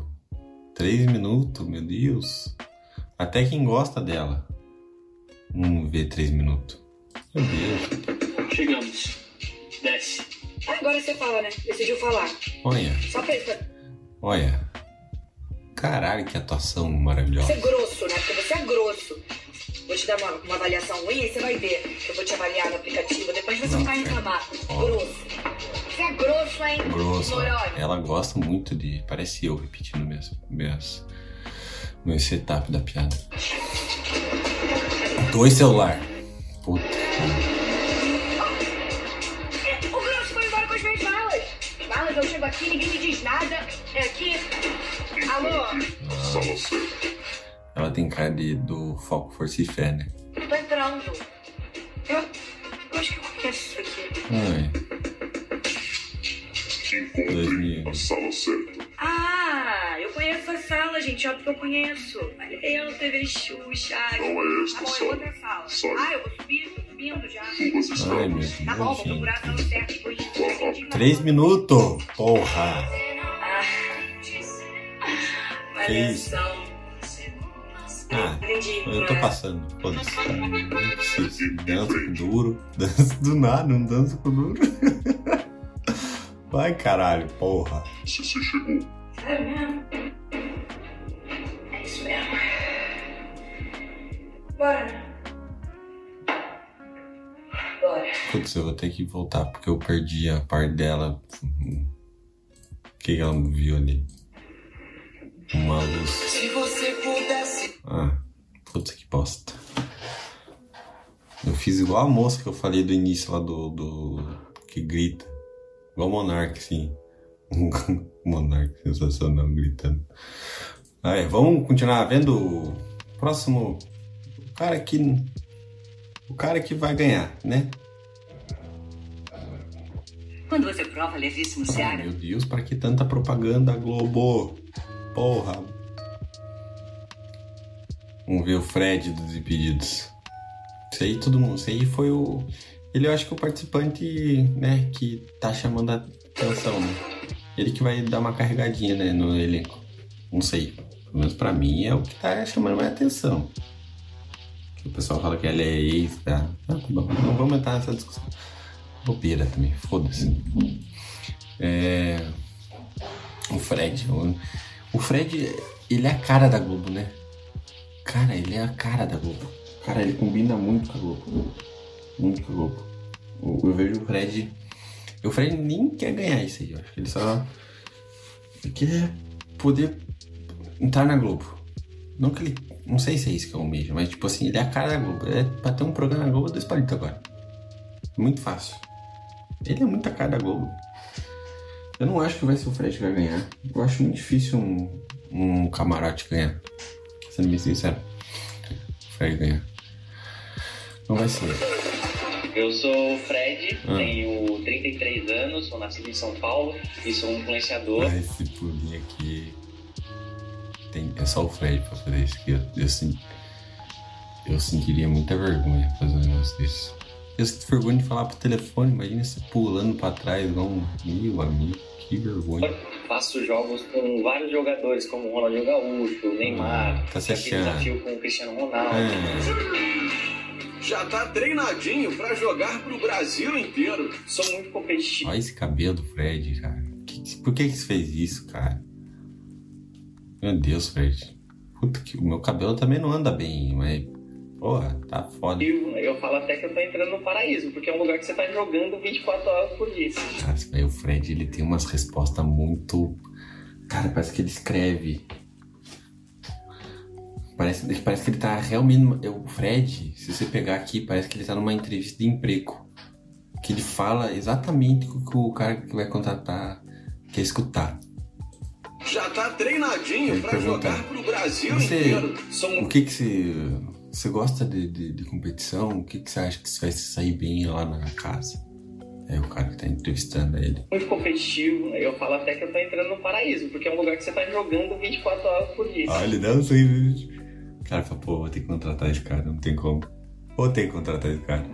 Três minutos, meu Deus. Até quem gosta dela. Não vê três minutos. Meu Deus. Chegamos. Desce. Agora você fala, né? Decidiu falar. Olha, Só pra olha. Caralho, que atuação maravilhosa. ser grosso, né? Porque você é grosso. Vou te dar uma, uma avaliação ruim e você vai ver eu vou te avaliar no aplicativo. Depois você Não, vai reclamar. Ó. Grosso. Você é grosso, hein? Grosso. Ela gosta muito de. Parece eu repetindo meus, meus, meu setup da piada. Dois celular. Puta. O grosso foi embora com as minhas malas. Malas, eu chego aqui, ninguém me diz nada. É aqui. Alô? Sala certa. Ela tem cara de, do Foco, Força e Fé, né? Tô entrando. Eu, eu acho que eu conheço isso aqui. Ai, Encontre 2000. a sala certa. Ah, eu conheço a sala, gente. Óbvio que eu conheço. Olha eu, TV Xuxa. Não é esta Tá bom, eu vou ter sala. sala. Sai. Ah, eu vou subir, tô subindo já. Suba as ai, meu escadas. Tá bom, vou procurar a sala certa. Tô indo. Três minutos! Porra! Ah, Que isso? Ah, Entendi. eu tô passando. Foda-se. Não preciso. Dança com duro. Dança do nada, não dança com duro. [LAUGHS] Vai caralho, porra. Você se chegou. É mesmo? É isso mesmo. Bora? Bora. Putz, eu vou ter que voltar porque eu perdi a parte dela. que ela viu ali? Uma luz. Se você pudesse. Ah, putz, que bosta. Eu fiz igual a moça que eu falei do início lá do. do que grita. Igual o Monark, sim. [LAUGHS] Monark sensacional gritando. Aí, vamos continuar vendo o próximo. O cara que. O cara que vai ganhar, né? Quando você prova levíssimo Ah, Seara, meu Deus, pra que tanta propaganda, Globo? Porra. Vamos ver o Fred dos Impedidos. Isso aí, todo mundo. Isso aí foi o. Ele, eu acho que o participante, né, que tá chamando a atenção, né? Ele que vai dar uma carregadinha, né, no elenco. Não sei. Pelo menos pra mim é o que tá chamando mais atenção. O pessoal fala que ele é ex, tá? Ah, tá bom. Não vamos entrar nessa discussão. Bobeira também, foda-se. É... O Fred. O Fred, ele é a cara da Globo, né? Cara, ele é a cara da Globo. Cara, ele combina muito com a Globo. Muito Globo. Eu, vejo o Fred. O Fred nem quer ganhar isso aí. Eu acho que ele só quer poder entrar na Globo. Não que ele. Não sei se é isso que eu almejo, mas tipo assim, ele é a cara da Globo. É pra ter um programa na Globo, dois palitos agora. Muito fácil. Ele é muito a cara da Globo. Eu não acho que vai ser o Fred que vai ganhar. Eu acho muito difícil um, um camarote ganhar. Sendo bem sincero. O Fred ganhar. Não vai ser. Eu sou o Fred, Ah. tenho 33 anos, sou nascido em São Paulo e sou um influenciador. Ah, esse pulinho aqui. Tem, é só o Fred pra fazer isso aqui. Eu, eu, sen- eu sentiria muita vergonha fazer um negócio desse. Eu sinto vergonha de falar pro telefone, imagina você pulando pra trás igual um meu amigo. Que vergonha. Faço jogos com vários jogadores, como Ronaldinho Gaúcho, Neymar, tá se achando. desafio com o Cristiano Ronaldo. Já tá treinadinho pra jogar pro Brasil inteiro. Sou muito competitivo. Olha esse cabelo do Fred, cara. Que- por que que você fez isso, cara? Meu Deus, Fred. Puta que o meu cabelo também não anda bem, mas. Porra, tá foda. Eu, eu falo até que eu tô entrando no paraíso, porque é um lugar que você tá jogando 24 horas por dia. Cara, o Fred, ele tem umas respostas muito. Cara, parece que ele escreve. Parece, parece que ele tá realmente. O Fred, se você pegar aqui, parece que ele tá numa entrevista de emprego. Que ele fala exatamente o que o cara que vai contratar quer escutar. Já tá treinadinho Ele pra pergunta, jogar pro Brasil Você, inteiro. o que que você, você gosta de, de, de competição? O que que você acha que você vai sair bem lá na casa? É o cara que tá entrevistando ele. Muito competitivo, eu falo até que eu tô entrando no paraíso, porque é um lugar que você tá jogando 24 horas por dia. Ah, ele dá um sorriso. O cara fala, pô, vou ter que contratar esse cara, não tem como. Vou ter que contratar esse cara.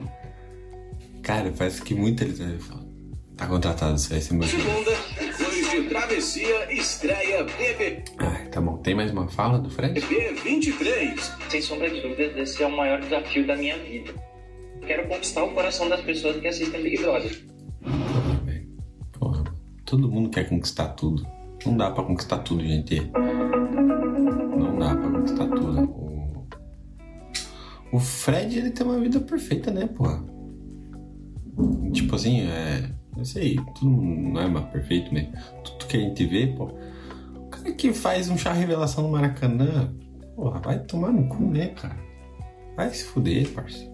Cara, parece que muito ele ele fala, tá contratado, você vai ser meu Segunda, de travessia, estreia BBB Ai, tá bom. Tem mais uma fala do Fred? 23. Sem sombra de dúvidas, esse é o maior desafio da minha vida. Quero conquistar o coração das pessoas que assistem Big Brother. Porra, todo mundo quer conquistar tudo. Não dá pra conquistar tudo, gente. O Fred, ele tem uma vida perfeita, né, porra? Tipo assim, é. Eu sei, tudo não é mais perfeito, né? Tudo que a gente vê, pô. O cara que faz um chá revelação no Maracanã, porra, vai tomar no cu, né, cara? Vai se fuder, parceiro.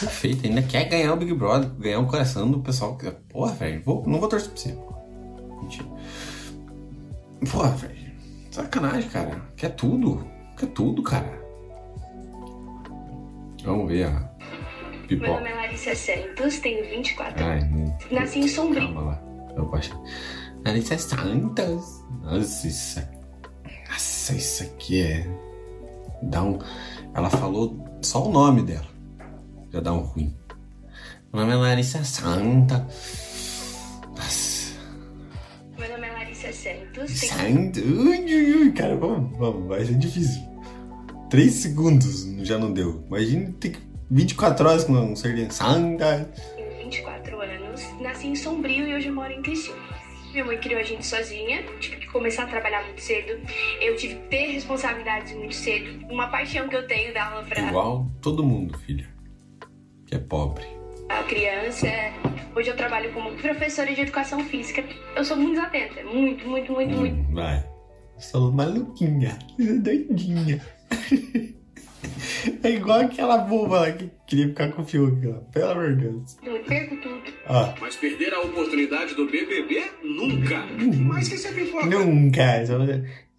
Perfeito, ainda quer ganhar o Big Brother, ganhar o coração do pessoal. Porra, velho, vou- não vou torcer pra você. Mentira. Porra, velho, sacanagem, cara. Quer tudo, quer tudo, cara. Vamos ver a Meu pipoca. nome é Larissa Santos, tenho 24 Ai, não. Nasci em Sombrio. Calma lá. Eu gosto. Larissa Santos. Nossa, isso aqui. Nossa, isso aqui é. Dá um. Ela falou só o nome dela. Já dá um ruim. Meu nome é Larissa Santa. Nossa. Meu nome é Larissa Santos. Santos. Ui, ui, ui, cara, vamos, vamos. Vai ser difícil. Três segundos já não deu. Imagina ter que 24 horas com um ser de Santa. tenho 24 anos, nasci em Sombrio e hoje moro em Criciúma. Minha mãe criou a gente sozinha, tive que começar a trabalhar muito cedo. Eu tive que ter responsabilidades muito cedo. Uma paixão que eu tenho dela pra, Igual todo mundo, filha. Que é pobre. pra criança. Hoje eu trabalho como professora de educação física. Eu sou muito atenta, muito, muito, muito, muito. Vai. Sou maluquinha, [LAUGHS] doidinha. [LAUGHS] É igual aquela boba lá que queria ficar com o Fiuk lá. Pelo amor de Deus. Eu perco tudo. Ó, Mas perder a oportunidade do BBB? Nunca. Mas que sempre importa. nunca. Só...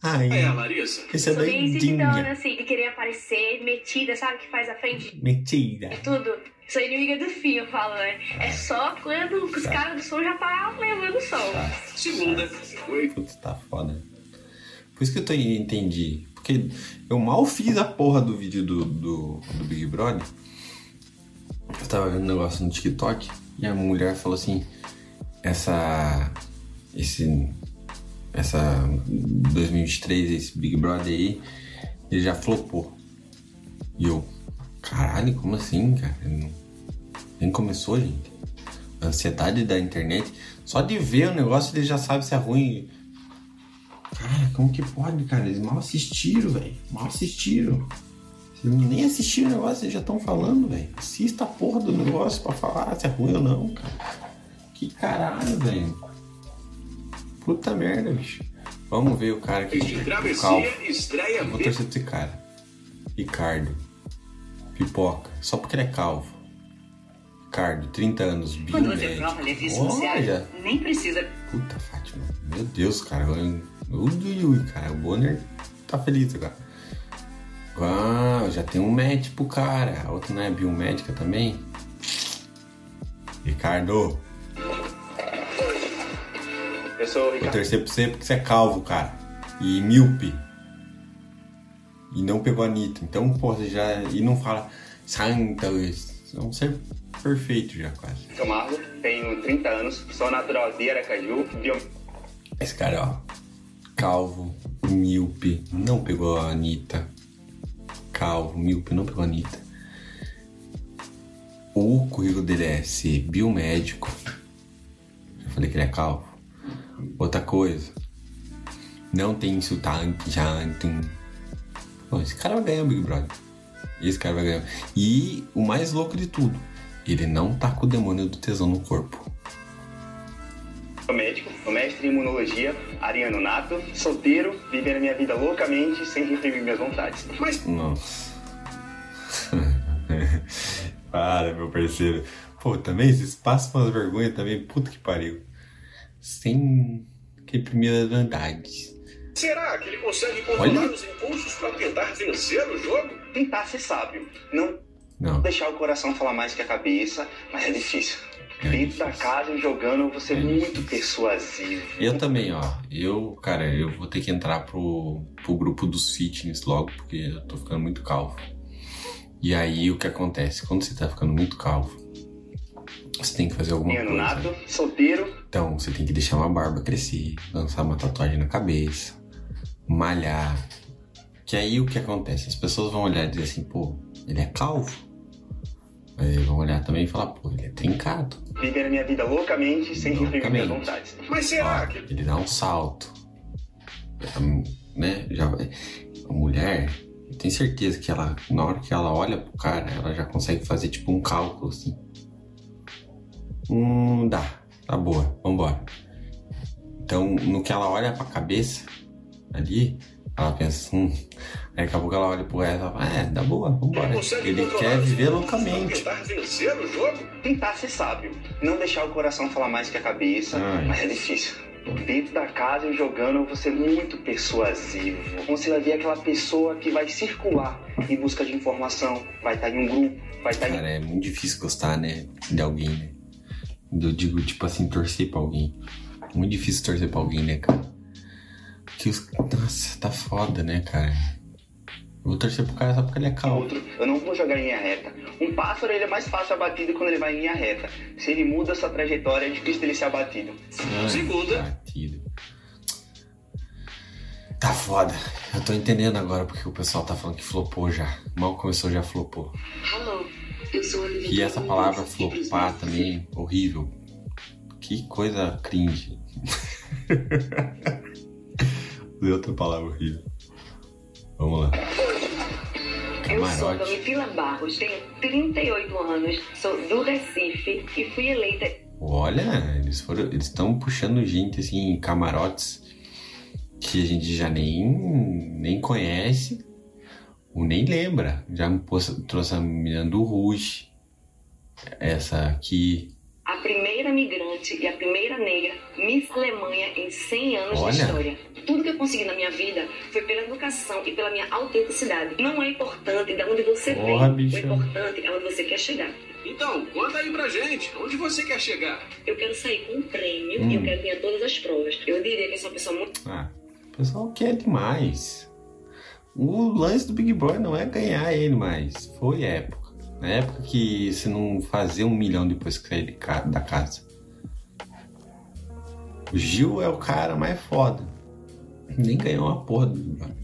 Ai, É, Larissa. esse é Sou bem exibidona, doidinha. assim, de querer aparecer, metida, sabe? Que faz a frente Mentira. de tudo. Sou inimiga do fim, eu falo, né? É só quando os caras do som já tá levando o som. Segunda. Oi. Putz, tá foda. Por isso que eu tô, entendi. Porque eu mal fiz a porra do vídeo do, do, do Big Brother. Eu tava vendo um negócio no TikTok e a mulher falou assim: essa. Esse. Essa 2023, esse Big Brother aí, ele já flopou. E eu, caralho, como assim, cara? Nem começou, gente. A ansiedade da internet, só de ver o negócio ele já sabe se é ruim. Cara, como que pode, cara? Eles mal assistiram, velho. Mal assistiram. Vocês nem assistiram o negócio, eles já estão falando, velho. Assista a porra do negócio pra falar se é ruim ou não, cara. Que caralho, velho. Puta merda, bicho. Vamos ver o cara que. Travessia, estreia Eu vou torcer pra esse cara. Ricardo. Pipoca. Só porque ele é calvo. Ricardo, 30 anos, Quando você biomédico. Olha. Nem precisa. Puta, Fátima. Meu Deus, cara. Ui, ui, ui, cara. O Bonner tá feliz agora. Uau, já tem um pro cara. A outra não é biomédica também? Ricardo, Eu sou o vou Ricardo. torcer pra você porque você é calvo, cara. E míope. E não pegou a Anitta. Então, pô, você já. E não fala. Santa. É um ser perfeito já, quase. Sou Marlon, tenho 30 anos, sou natural de Aracaju, bio... Esse cara, ó. Calvo, míope, não pegou a Anitta. Calvo, míope, não pegou a Anitta. O currículo dele é ser biomédico. Eu falei que ele é calvo. Outra coisa. Não tem insultante, janto. Pô, esse cara vai ganhar o Big Brother. Esse cara vai ganhar. E o mais louco de tudo, ele não tá com o demônio do tesão no corpo. Sou médico, sou mestre em imunologia, ariano nato, solteiro, vivendo a minha vida loucamente, sem reprimir minhas vontades. Mas Nossa. [LAUGHS] Para, meu parceiro. Pô, também vocês passam umas vergonhas também, puta que pariu. Sem reprimir as verdades. será que ele consegue controlar Olha. os impulsos para tentar vencer o jogo? Tentar ser sábio, não, Não. deixar o coração falar mais que a cabeça, mas é difícil. Dentro da casa e jogando, você é muito persuasivo. Eu também, ó. Eu, cara, eu vou ter que entrar pro, pro grupo dos fitness logo, porque eu tô ficando muito calvo. E aí o que acontece? Quando você tá ficando muito calvo, você tem que fazer alguma Ariano coisa. nato, solteiro, Então, você tem que deixar uma barba crescer, lançar uma tatuagem na cabeça, malhar. Que aí o que acontece? As pessoas vão olhar e dizer assim, pô, ele é calvo. Mas eles vão olhar também e falar, pô, ele é trincado. vivendo a minha vida loucamente, sem reprimir minhas vontades. Mas será que ele dá um salto. Né? Já, a mulher, eu tenho certeza que ela, na hora que ela olha pro cara, ela já consegue fazer tipo um cálculo assim. Hum, dá. Tá boa, vambora. Então, no que ela olha pra cabeça ali, ela pensa, hum. Aí daqui a pouco ela olha pro resto e fala, é, dá boa, vambora. Ele quer viver loucamente. tentar vencer o jogo? Tentar ser sábio, não deixar o coração falar mais que a cabeça, Ai. mas é difícil. Dentro da casa e jogando, você é muito persuasivo. Você vai ver aquela pessoa que vai circular em busca de informação, vai estar em um grupo, vai estar em Cara, é muito difícil gostar, né? De alguém, né? Eu digo, tipo assim, torcer pra alguém. Muito difícil torcer pra alguém, né, cara? Que os... Nossa, tá foda, né, cara? Eu vou torcer pro cara só porque ele é calmo. outro. Eu não vou jogar em linha reta. Um pássaro ele é mais fácil abatido quando ele vai em linha reta. Se ele muda sua trajetória, é difícil dele ser abatido. Ai, Segunda. batido. Tá foda. Eu tô entendendo agora porque o pessoal tá falando que flopou já. Mal começou, já flopou. Alô, eu sou. E essa palavra flopar também, horrível. Que coisa cringe. [LAUGHS] Usei outra palavra horrível. Vamos lá. Eu sou Camarote. Domitila Barros, tenho 38 anos, sou do Recife e fui eleita Olha, eles foram. Eles estão puxando gente assim em camarotes que a gente já nem, nem conhece ou nem lembra. Já trouxe a menina do Rouge. Essa aqui. a primeira migrante e a primeira negra Miss Alemanha em 100 anos Olha. de história. Tudo que eu consegui na minha vida foi pela educação e pela minha autenticidade. Não é importante de onde você Porra, vem, bicha. o importante é onde você quer chegar. Então, conta aí pra gente, onde você quer chegar? Eu quero sair com um prêmio Hum. e eu quero ganhar todas as provas. Eu diria que eu sou uma pessoa muito Ah, o pessoal quer demais. O lance do Big Brother não é ganhar ele mais. Foi época. Na época que você não fazia um milhão depois que sair de ca- da casa. O Gil é o cara mais foda. Nem ganhou uma porra do Big Brother.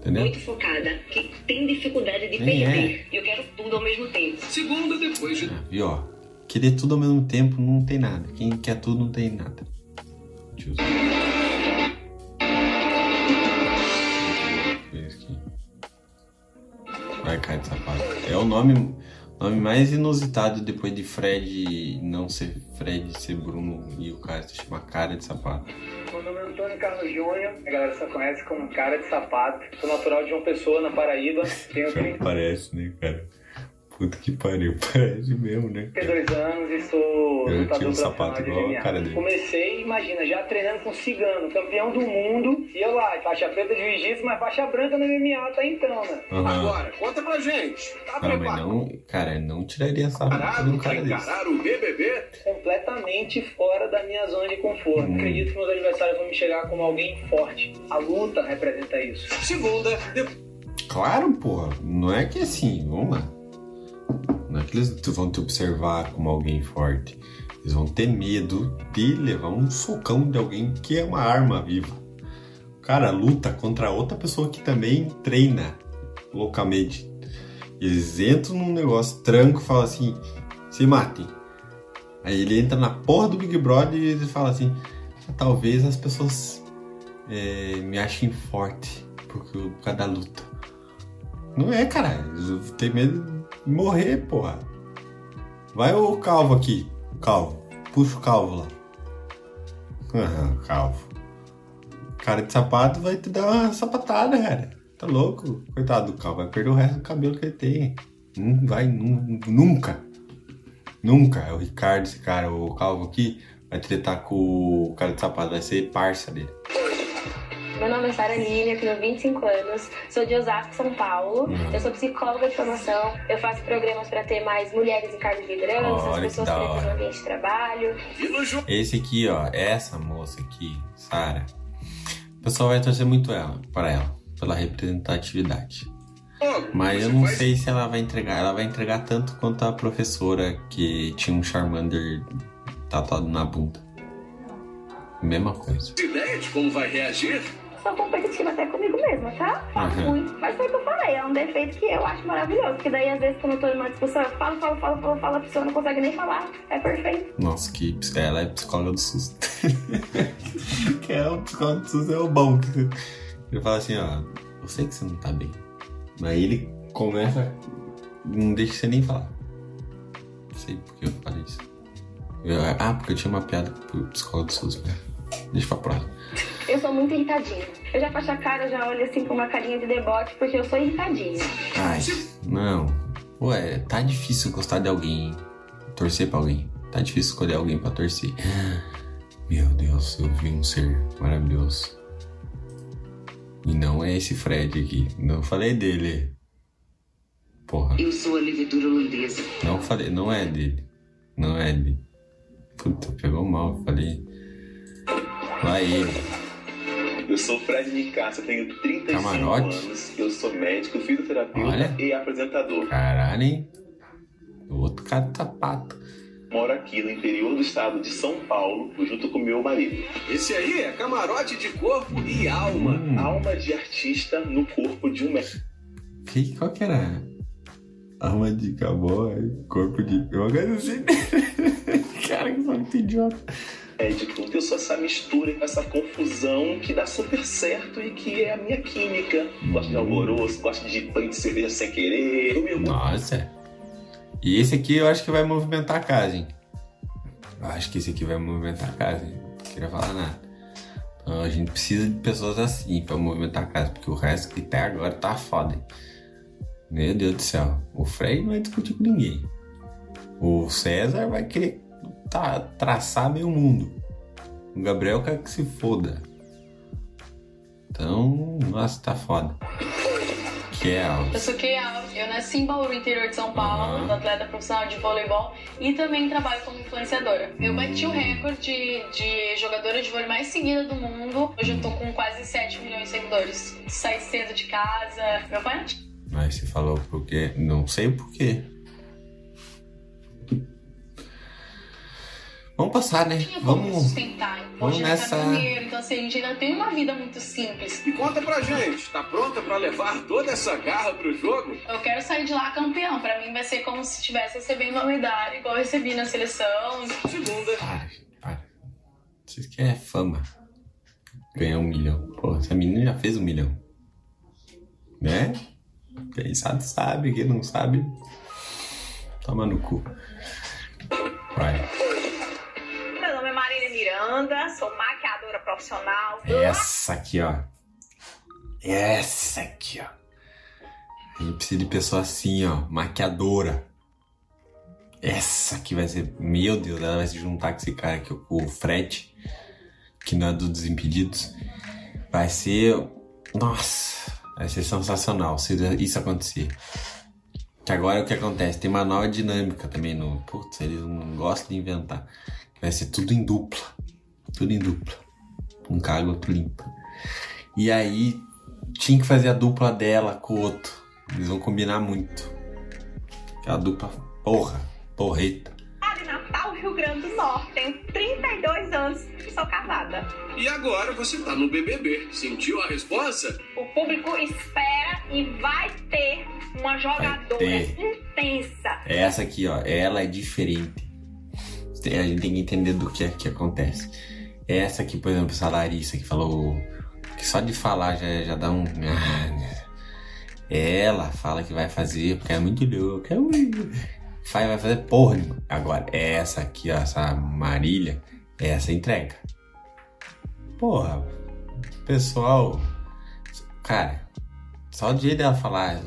Entendeu? muito focada, que tem dificuldade de Nem é. perder. E eu quero tudo ao mesmo tempo. Segunda, depois de Viu, ó? Querer tudo ao mesmo tempo não tem nada. Quem quer tudo não tem nada. Tio. Esse aqui. Vai cair de sapato. É o nome, nome mais inusitado depois de Fred não ser Fred, ser Bruno e o cara se chama Cara de Sapato. Meu nome é Antônio Carlos Júnior, a galera só conhece como Cara de Sapato. Sou natural de João Pessoa, na Paraíba. Tenho 30 Parece, né, cara? Puta que pariu, [LAUGHS] parece mesmo, né? 32 anos e sou Eu lutador tinha um sapato de igual a MMA. cara dele. Comecei, imagina, já treinando com cigano, campeão do mundo. E eu lá, faixa preta de jiu-jitsu, mas faixa branca no MMA até então, né? Aham. Agora, conta pra gente. Tá Não, mas preparado não, cara, não tiraria essa de um cara desse. encarar o BBB? Completamente fora da minha zona de conforto. Hum. Acredito que meus adversários vão me chegar como alguém forte. A luta representa isso. Segunda, depois Claro, porra. Não é que assim, vamos lá. Não é que eles vão te observar como alguém forte. Eles vão ter medo de levar um socão de alguém que é uma arma viva. O cara luta contra outra pessoa que também treina loucamente. Eles entram num negócio, tranco e falam assim: se matem. Aí ele entra na porra do Big Brother e ele fala assim: talvez as pessoas é, me achem forte por, por causa da luta. Não é, cara. Tem medo morrer, porra. Vai o calvo aqui. O calvo. Puxa o calvo lá. Calvo. Cara de sapato vai te dar uma sapatada, cara. Tá louco? Coitado do calvo. Vai perder o resto do cabelo que ele tem. Não vai, nu- nunca. Nunca. É o Ricardo, esse cara, o calvo aqui, vai tretar com o cara de sapato. Vai ser parça dele. Meu nome é Sara Lívia, eu tenho 25 anos, sou de Osasco, São Paulo. Eu sou psicóloga de formação, eu faço programas para ter mais mulheres em cargos de liderança, Olha pessoas pretas no ambiente de trabalho. Esse aqui, ó, essa moça aqui, Sara. O pessoal vai torcer muito ela, para ela, pela representatividade. Mas eu não sei se ela vai entregar. Ela vai entregar tanto quanto a professora que tinha um Charmander tatuado na bunda. Mesma coisa. ideia de como vai reagir? Sou competitiva até comigo mesma, tá? Faço Aham. muito. Mas foi o que eu falei, é um defeito que eu acho maravilhoso. Porque daí, às vezes, quando eu tô numa discussão, eu falo, falo, falo, falo, falo, a pessoa não consegue nem falar. É perfeito. Nossa, que ela é psicóloga do SUS. [LAUGHS] que é o psicólogo do SUS é o bom. Ele fala assim, ó, eu sei que você não tá bem. Mas ele começa. Não deixa você nem falar. Não sei por que eu falei isso. Eu- ah, porque eu tinha uma piada pro psicólogo do SUS. né? Deixa pra próxima. Eu sou muito irritadinha. Eu já fecho a cara, já olho assim com uma carinha de deboche, porque eu sou irritadinha. Ai, não. Ué, tá difícil gostar de alguém, torcer pra alguém. Tá difícil escolher alguém pra torcer. Meu Deus, eu vi um ser maravilhoso. E não é esse Fred aqui. Não falei dele. Porra, Eu sou a levedura holandesa. não falei, não é dele. Não é dele. Puta, pegou mal, falei. Vai ele. Eu sou Fred Nicasso, tenho 35 Camarote. anos, eu sou médico, fisioterapeuta Olha. e apresentador. Caralho, hein? O outro cara de sapato. Moro aqui no interior do estado de São Paulo, junto com meu marido. Esse aí é camarote de corpo e alma. Hum. Alma de artista no corpo de um médico. Que, qual que era? Alma de cowboy, corpo de. Eu agora não sei. [LAUGHS] Cara, que foi muito idiota. médico. Eu sou essa mistura, essa confusão que dá super certo e que é a minha química. Gosto de alvoroço, gosto de banho de cerveja sem querer. Eu me Nossa. E esse aqui eu acho que vai movimentar a casa, hein? Eu acho que esse aqui vai movimentar a casa, hein? Não queria falar nada. Então, a gente precisa de pessoas assim pra movimentar a casa, porque o resto que até agora tá foda, hein? Meu Deus do céu. O Fred não vai discutir com ninguém. O César vai querer tá, traçar meio mundo. O Gabriel quer que se foda. Então, nossa, tá foda. Que é alto. Eu sou Keal, eu nasci em Bauru, interior de São Paulo, sou atleta profissional de voleibol e também trabalho como influenciadora. Eu bati o recorde de, de jogadora de vôlei mais seguida do mundo. Hoje eu tô com quase 7 milhões de seguidores. Saí cedo de casa. Meu pai não Mas você falou porque. Não sei o porquê. Vamos passar, né? tinha como me Vamos. sustentar. vamos nessa- tá caminhoneiro, então assim, a gente ainda tem uma vida muito simples. E conta pra gente, tá pronta pra levar toda essa garra pro jogo? Eu quero sair de lá campeão. Pra mim vai ser como se estivesse recebendo uma medalha, igual eu recebi na seleção. Segunda. Para, para. Vocês querem fama. Ganhar um milhão. Pô, essa menina já fez um milhão. Né? Quem sabe, sabe. Quem não sabe, toma no cu. Vai. É sou maquiadora profissional. Essa aqui, ó. Essa aqui, ó. A gente precisa de pessoa assim, ó. Maquiadora. Essa aqui vai ser. Meu Deus, ela vai se juntar com esse cara aqui, o Fred, que não é do Desimpedidos. Vai ser. Nossa, vai ser sensacional se isso acontecer. Que agora o que acontece? Tem uma nova dinâmica também no. Putz, eles não gostam de inventar. Vai ser tudo em dupla. Tudo em dupla. Um caga, outro limpa. E aí tinha que fazer a dupla dela com o outro. Eles vão combinar muito. Aquela dupla, porra, porreta. De Natal, Rio Grande do Norte. Tenho 32 anos e sou casada. E agora você tá no BBB. Sentiu a resposta? O público espera e vai ter uma jogadora ter. intensa. Essa aqui, ó, ela é diferente. A gente tem que entender do que é que acontece. Essa aqui, por exemplo, essa Larissa que falou que só de falar já, já dá um. [LAUGHS] Ela fala que vai fazer, porque é muito louca. ui. Vai, vai fazer porra. Agora, essa aqui, ó, essa Marília, essa entrega. Porra, pessoal. Cara, só o jeito dela falar.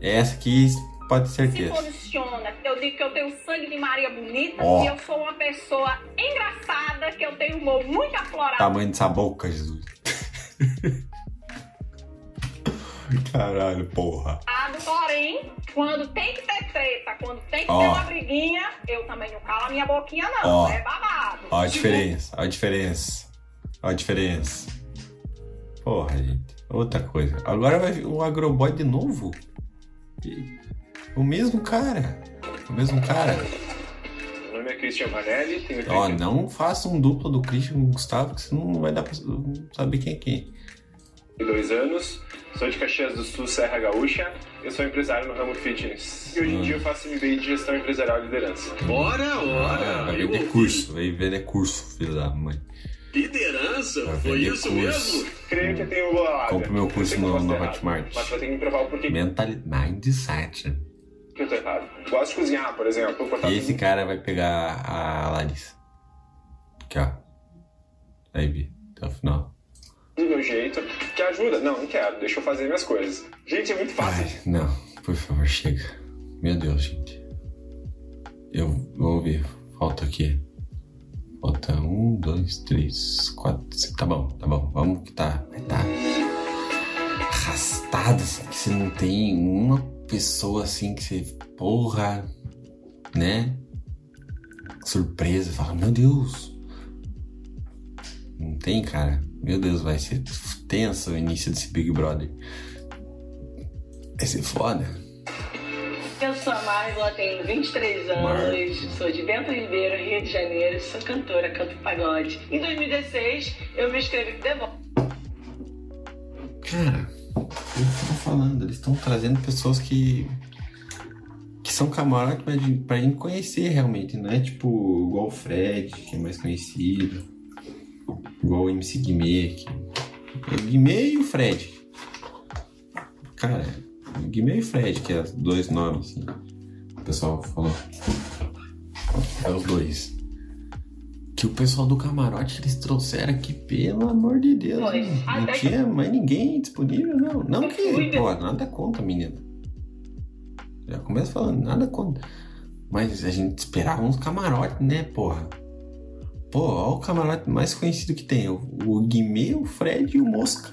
Essa aqui pode ter Se certeza. posiciona. Eu digo que eu tenho sangue de Maria bonita Ó. e eu sou uma pessoa engraçada, que eu tenho humor muito aflorado. Tamanho dessa boca, Jesus. Caralho, porra. Porém, quando tem que ter treta, quando tem que Ó. ter uma briguinha, eu também não calo a minha boquinha, não. Ó. É babado. Ó a diferença, ó a diferença. Ó a diferença. Porra, gente. Outra coisa. Agora vai vir o Agroboy de novo? E- O mesmo cara. O mesmo cara. Meu nome é Christian Vanelli, tenho Ó, não faça um duplo do Christian com o Gustavo, que senão não vai dar pra saber quem é quem. 32 anos, sou de Caxias do Sul, Serra Gaúcha. Eu sou empresário no ramo fitness. E hoje em Hum. dia eu faço MBA de gestão empresarial e liderança. Ora, Ah, vai vender curso, vai vender curso, filho da mãe. Liderança? Vai Foi isso curso. mesmo? Creio que eu tenho boa. Compre meu curso Eu eu no, no Hotmart. Mas vai ter que me provar o porquê Mentalidade. Mindset. Que eu tô errado. Gosto de cozinhar, por exemplo. E esse cara vai pegar a Larissa. Aqui, ó. Vai ver até o final. do meu jeito, que ajuda. Não, não quero, deixa eu fazer minhas coisas. Gente, é muito fácil. Ai, não, por favor, chega. Meu Deus, gente. Eu vou ver. Falta aqui. Falta um, dois, três, quatro. cinco. Tá bom, tá bom. Vamos que tá. Vai tá arrastado, assim, que você não tem uma pessoa assim que você. Porra, né? Surpresa, fala, meu Deus. Não tem, cara. Meu Deus, vai ser tenso o início desse Big Brother. Vai ser foda. Eu sou a Margot, tenho 23 anos, Margot. sou de Bento Ribeiro, Rio de Janeiro, sou cantora, canto pagode. Em 2016, eu me inscrevi pro The Voice. Cara, eles estão falando, eles estão trazendo pessoas que. que são camarotes pra, pra gente conhecer realmente, não é tipo igual o Fred, que é mais conhecido, igual o MC Guimê, que... é Guimê e o Fred. Cara, Guimê e Fred, que é dois nomes, assim, o pessoal falou. É os dois. Que o pessoal do camarote eles trouxeram aqui, pelo amor de Deus. Foi. né? Não Até que- tinha mais ninguém disponível, não. Não que, pô, nada contra, menina. Já começa falando, nada contra. Mas a gente esperava uns camarotes, né, porra? Pô, olha o camarote mais conhecido que tem. O, o Guimê, o Fred e o Mosca.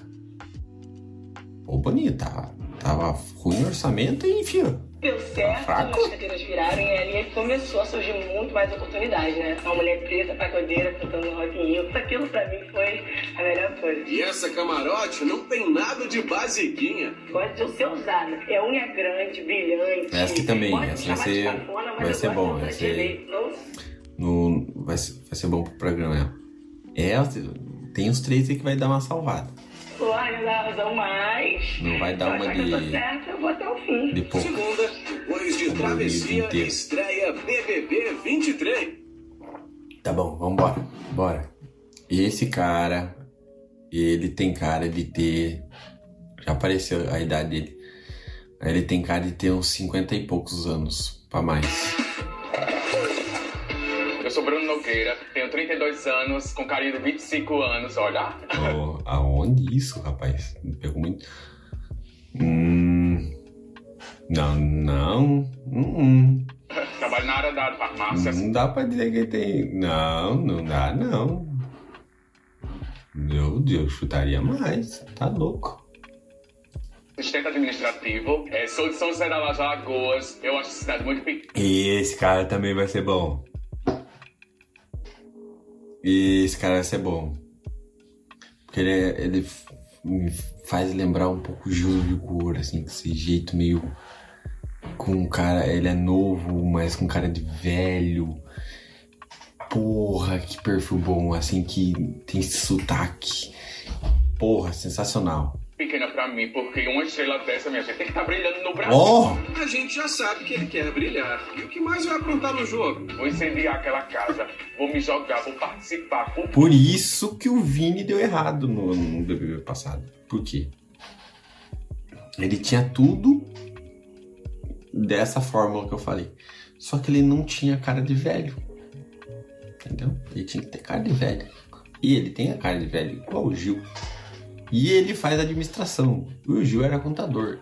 Pô, bonito, tava, tava ruim o orçamento e enfia. Deu certo, fraco? as cadeiras viraram e ali começou a surgir muito mais oportunidades, né? Uma mulher preta, pagodeira, cantando rock in rio. Aquilo pra mim foi a melhor coisa. E essa camarote não tem nada de basiquinha. Gosto de ser usada. É unha grande, brilhante. Essa aqui também, Pode essa vai ser- cafona, mas vai ser bom, vai ser-. No, vai, ser, vai ser bom pro programa. É, tem os três aí que vai dar uma salvada. Ai, não vai dar uma eu de- certa, eu vou até o fim. de pouco. Segunda, depois de Tá bom, travessia, estreia BBB 23. Tá bom, vambora. Bora. Esse cara, ele tem cara de ter. Já apareceu a idade dele. Ele tem cara de ter uns 50 e poucos anos pra mais. Nogueira, tenho 32 anos, com carinha de 25 anos, olha. Oh, aonde isso, rapaz? Me pegou muito. Hum. Não, não. Hum, Trabalho na área da farmácia. não dá pra dizer que tem. Não, não dá, não. Meu Deus, chutaria mais. Tá louco. Assistente administrativo, é, sou de São José das Alagoas, eu acho a cidade muito pequena. Esse cara também vai ser bom. Esse cara vai ser bom. Porque ele, ele me faz lembrar um pouco o Gil Vigor, assim, esse jeito meio. Com um cara. Ele é novo, mas com cara de velho. Porra, que perfil bom, assim, que tem esse sotaque. Porra, sensacional. Pequena pra mim, porque uma estrela dessa, minha gente, tem que estar brilhando no Brasil. Ó! A gente já sabe que ele quer brilhar. E o que mais vai aprontar no jogo? Vou incendiar aquela casa, vou me jogar, vou participar. Vou... Por isso que o Vini deu errado no, no BBB passado. Por quê? Ele tinha tudo dessa fórmula que eu falei. Só que ele não tinha cara de velho. Entendeu? Ele tinha que ter cara de velho. E ele tem a cara de velho, igual o Gil. E ele faz administração. E o Gil era contador.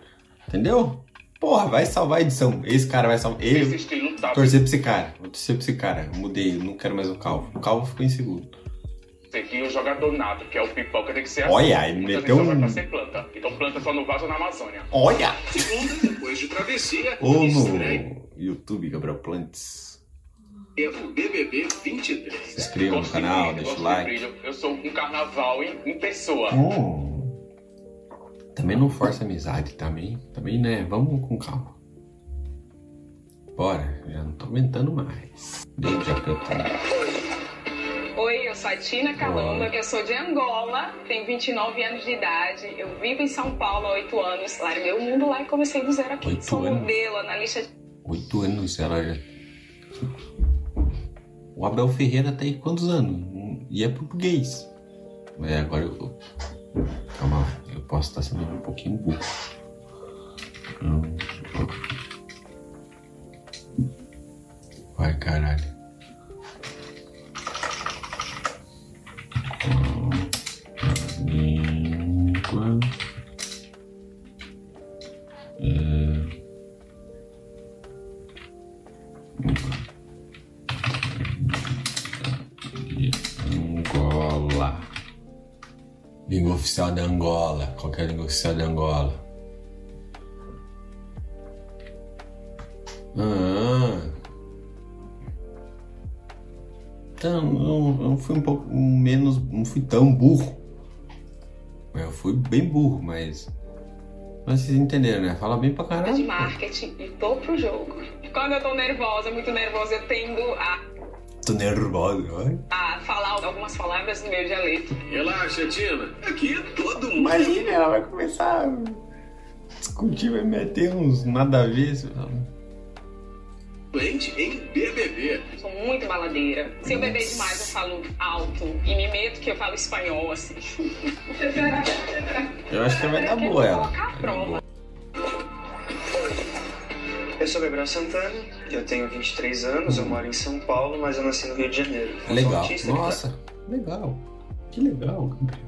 Entendeu? Porra, vai salvar a edição. Esse cara vai salvar. Ele. Torcer pra esse cara. Vou torcer pra esse cara. Mudei, eu não quero mais o Calvo. O Calvo ficou em segundo. Tem que o jogador nato, que é o pipoca, tem que ser Olha, assim. ele meteu vai um- pra ser planta. Então planta só no vaso na Amazônia. Olha! Segunda, depois de travessia, Ou estreia no YouTube, Gabriel Plantes. O BBB 23. Se inscreva no canal, deixa o like. Eu sou um carnaval em, em pessoa. Hum. Também não força a amizade, também. Também, né? Vamos com calma. Bora, já não tô aguentando mais. Beijo, já cantando. Oi, eu sou a Tina Calamba, eu sou de Angola, tenho 29 anos de idade, eu vivo em São Paulo há 8 anos, larguei o mundo lá e comecei do zero aqui. Oito sou anos? modelo, analista de Oito anos, ela já. O Abel Ferreira tá aí quantos anos? E é português. É, agora eu. Calma lá, eu posso estar sendo um pouquinho burro. Hum. Vai, caralho. Língua. Língua oficial da Angola. Qual é a língua oficial da Angola? Ah. Então, eu, eu fui um pouco menos. Não fui tão burro. Eu fui bem burro, mas. Mas vocês entenderam, né? Fala bem pra de caralho. marketing e tô pro jogo. Quando eu tô nervosa, muito nervosa, eu tendo a, Tô nervoso, vai. a falar algumas palavras no meu dialeto. Relaxa, Tina. Aqui todo mundo. Imagina, ela vai começar a discutir, vai meter uns nada a ver. Doente em BBB. Sou muito baladeira. Se eu beber demais, eu falo alto. E me meto que eu falo espanhol, assim. Eu acho que vai dar boa ela. Colocar a prova. Eu sou Gabriel Santana, eu tenho 23 anos, eu moro em São Paulo, mas eu nasci no Rio de Janeiro. Eu Legal. autista que Nossa, legal. Que legal, Gabriel.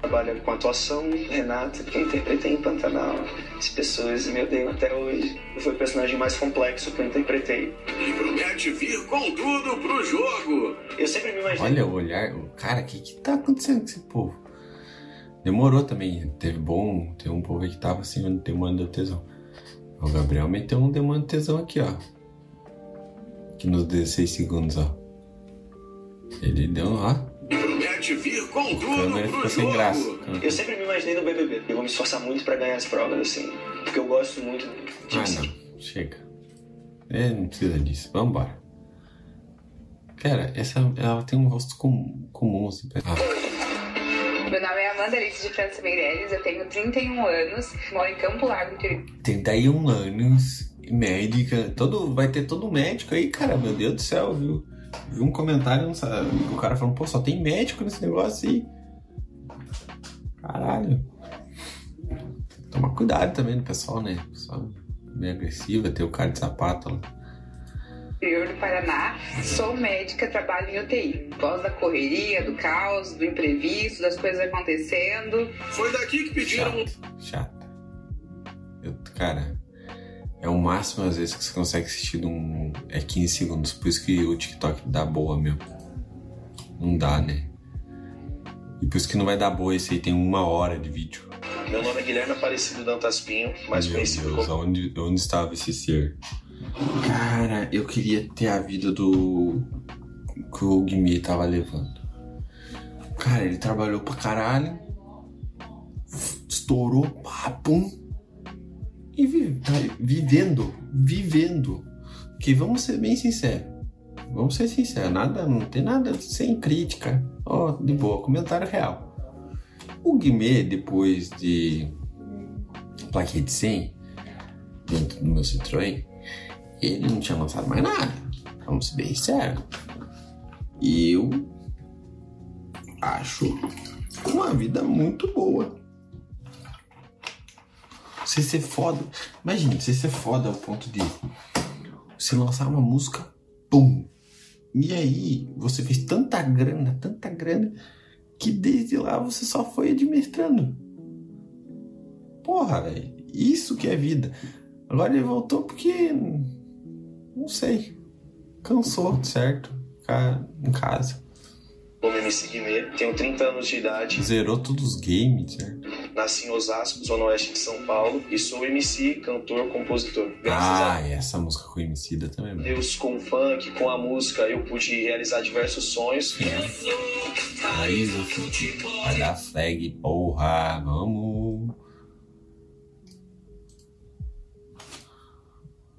Trabalha com atuação, Renato, que eu interpretei em Pantanal. As pessoas me odeiam até hoje. Foi o personagem mais complexo que eu interpretei. E promete vir com tudo pro jogo. Eu sempre me imaginei. Olha o olhar. o Cara, o que, que tá acontecendo com esse povo? Demorou também. Teve bom. Tem um povo aí que tava assim, no demanda do tesão. O Gabriel meteu um demanda de tesão aqui, ó. Aqui nos 16 segundos, ó. Ele deu, ó. Promete vir com A tudo pro ficou sem jogo. graça. Eu sempre me imaginei no BBB. Eu vou me esforçar muito pra ganhar as provas, assim. Porque eu gosto muito de Ah, não. Chega. É, não precisa disso. Vambora. Cara, essa, ela tem um rosto com, comum, assim. Ah, Nome é de França Meirelles, eu tenho 31 anos, moro em Campo Largo, interior 31 anos, médica. Todo, vai ter todo médico aí, cara. Meu Deus do céu, viu? Vi um comentário, sabe, o cara falando, pô, só tem médico nesse negócio aí. Caralho. Tomar cuidado também do pessoal, né? Pessoal meio agressiva, ter o cara de sapato lá. Interior do Paraná. Sou médica, trabalho em UTI. Gosto da correria, do caos, do imprevisto, das coisas acontecendo. Foi daqui que pediram. Chata. Eu, cara, é o máximo às vezes que você consegue assistir num. É 15 segundos. Por isso que o TikTok dá boa, meu. Não dá, né? E por isso que não vai dar boa esse aí, tem uma hora de vídeo. Meu nome é Guilherme Aparecido Dantas Pinho, mais Meu conhecido Deus, como. onde, onde estava esse ser? Cara, eu queria ter a vida do. que o Guimê tava levando. Cara, ele trabalhou pra caralho, estourou, pum. E vive, tá vivendo, vivendo. Que vamos ser bem sinceros. Vamos ser sinceros, nada, não tem nada sem crítica. Ó, de boa, comentário real. O Guimê, depois de plaquete 100, dentro do meu Citroën, ele não tinha lançado mais nada. Vamos ser bem sérios. E eu acho uma vida muito boa. Você ser foda. Imagina, você ser foda ao ponto de você lançar uma música, pum. E aí, você fez tanta grana, tanta grana, que desde lá você só foi administrando. Porra, velho. Isso que é vida. Agora ele voltou porque. Não sei. Cansou, certo? Ficar em casa. Como MC Guimê, tenho 30 anos de idade, Zerou todos os games, certo? nasci em Osasco, zona oeste de São Paulo, e sou MC, cantor, compositor. Graças a Ah, e essa música com o Emicida também. mano. Deus, com o funk, com a música, eu pude realizar diversos sonhos. Raiz do futebol. Vai dar flag, porra. Vamos.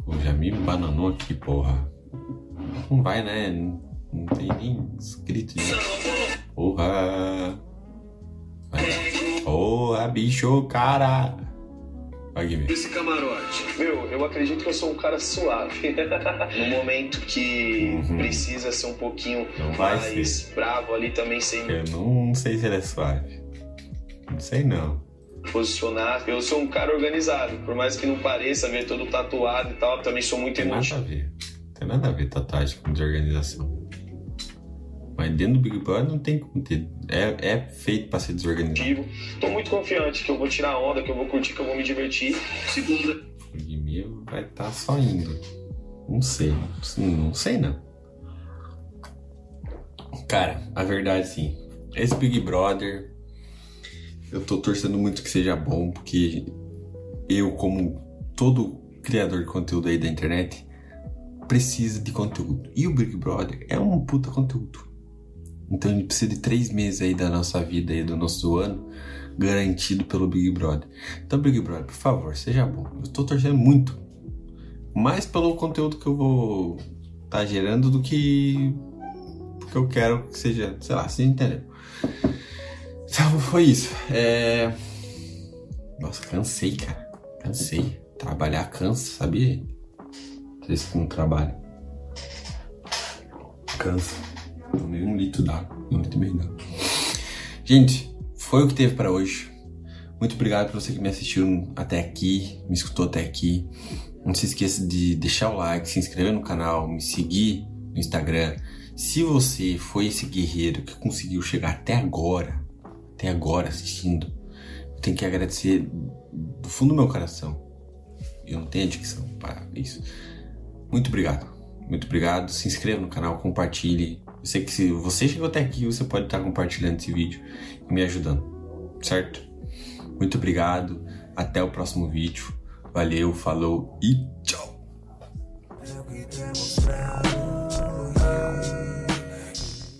Pô, já me bananou aqui, porra. Não vai, né? Não, não tem nem escrito isso. Porra. Vai. Porra, bicho, cara. Vai, Guilherme. Esse camarote. Meu, eu acredito que eu sou um cara suave. [LAUGHS] no momento que Uhum. precisa ser um pouquinho Não vai mais bravo ali também sem Eu não sei se ele é suave. Não sei não. Posicionar. Eu sou um cara organizado, por mais que não pareça ver todo tatuado e tal, também sou muito Tem nada a emotivo. ver. Tem nada a ver tatuagem com desorganização. Mas dentro do Big Brother não tem como ter. É, é feito pra ser desorganizado. Tô muito confiante que eu vou tirar onda, que eu vou curtir, que eu vou me divertir. Segunda. O Guimê vai estar só indo. Não sei. Não sei não. Cara, a verdade sim. Esse Big Brother. Eu tô torcendo muito que seja bom, porque eu, como todo criador de conteúdo aí da internet, precisa de conteúdo. E o Big Brother é um puta conteúdo. Então a gente precisa de três meses aí da nossa vida e do nosso ano garantido pelo Big Brother. Então, Big Brother, por favor, seja bom. Eu tô torcendo muito. Mais pelo conteúdo que eu vou estar gerando do que porque eu quero que seja, sei lá, você entendeu? Então foi isso. É... Nossa, cansei, cara. Cansei. Trabalhar cansa, sabia? Vocês que não. Cansa. Tomei um litro d'água. Um litro e d'água. Gente, foi o que teve para hoje. Muito obrigado por você que me assistiu até aqui, me escutou até aqui. Não se esqueça de deixar o like, se inscrever no canal, me seguir no Instagram. Se você foi esse guerreiro que conseguiu chegar até agora, tem agora assistindo. Eu tenho que agradecer do fundo do meu coração. Eu não tenho adicção para isso. Muito obrigado. Muito obrigado. Se inscreva no canal, compartilhe. Eu sei que se você chegou até aqui, você pode estar compartilhando esse vídeo e me ajudando. Certo? Muito obrigado. Até o próximo vídeo. Valeu, falou e tchau.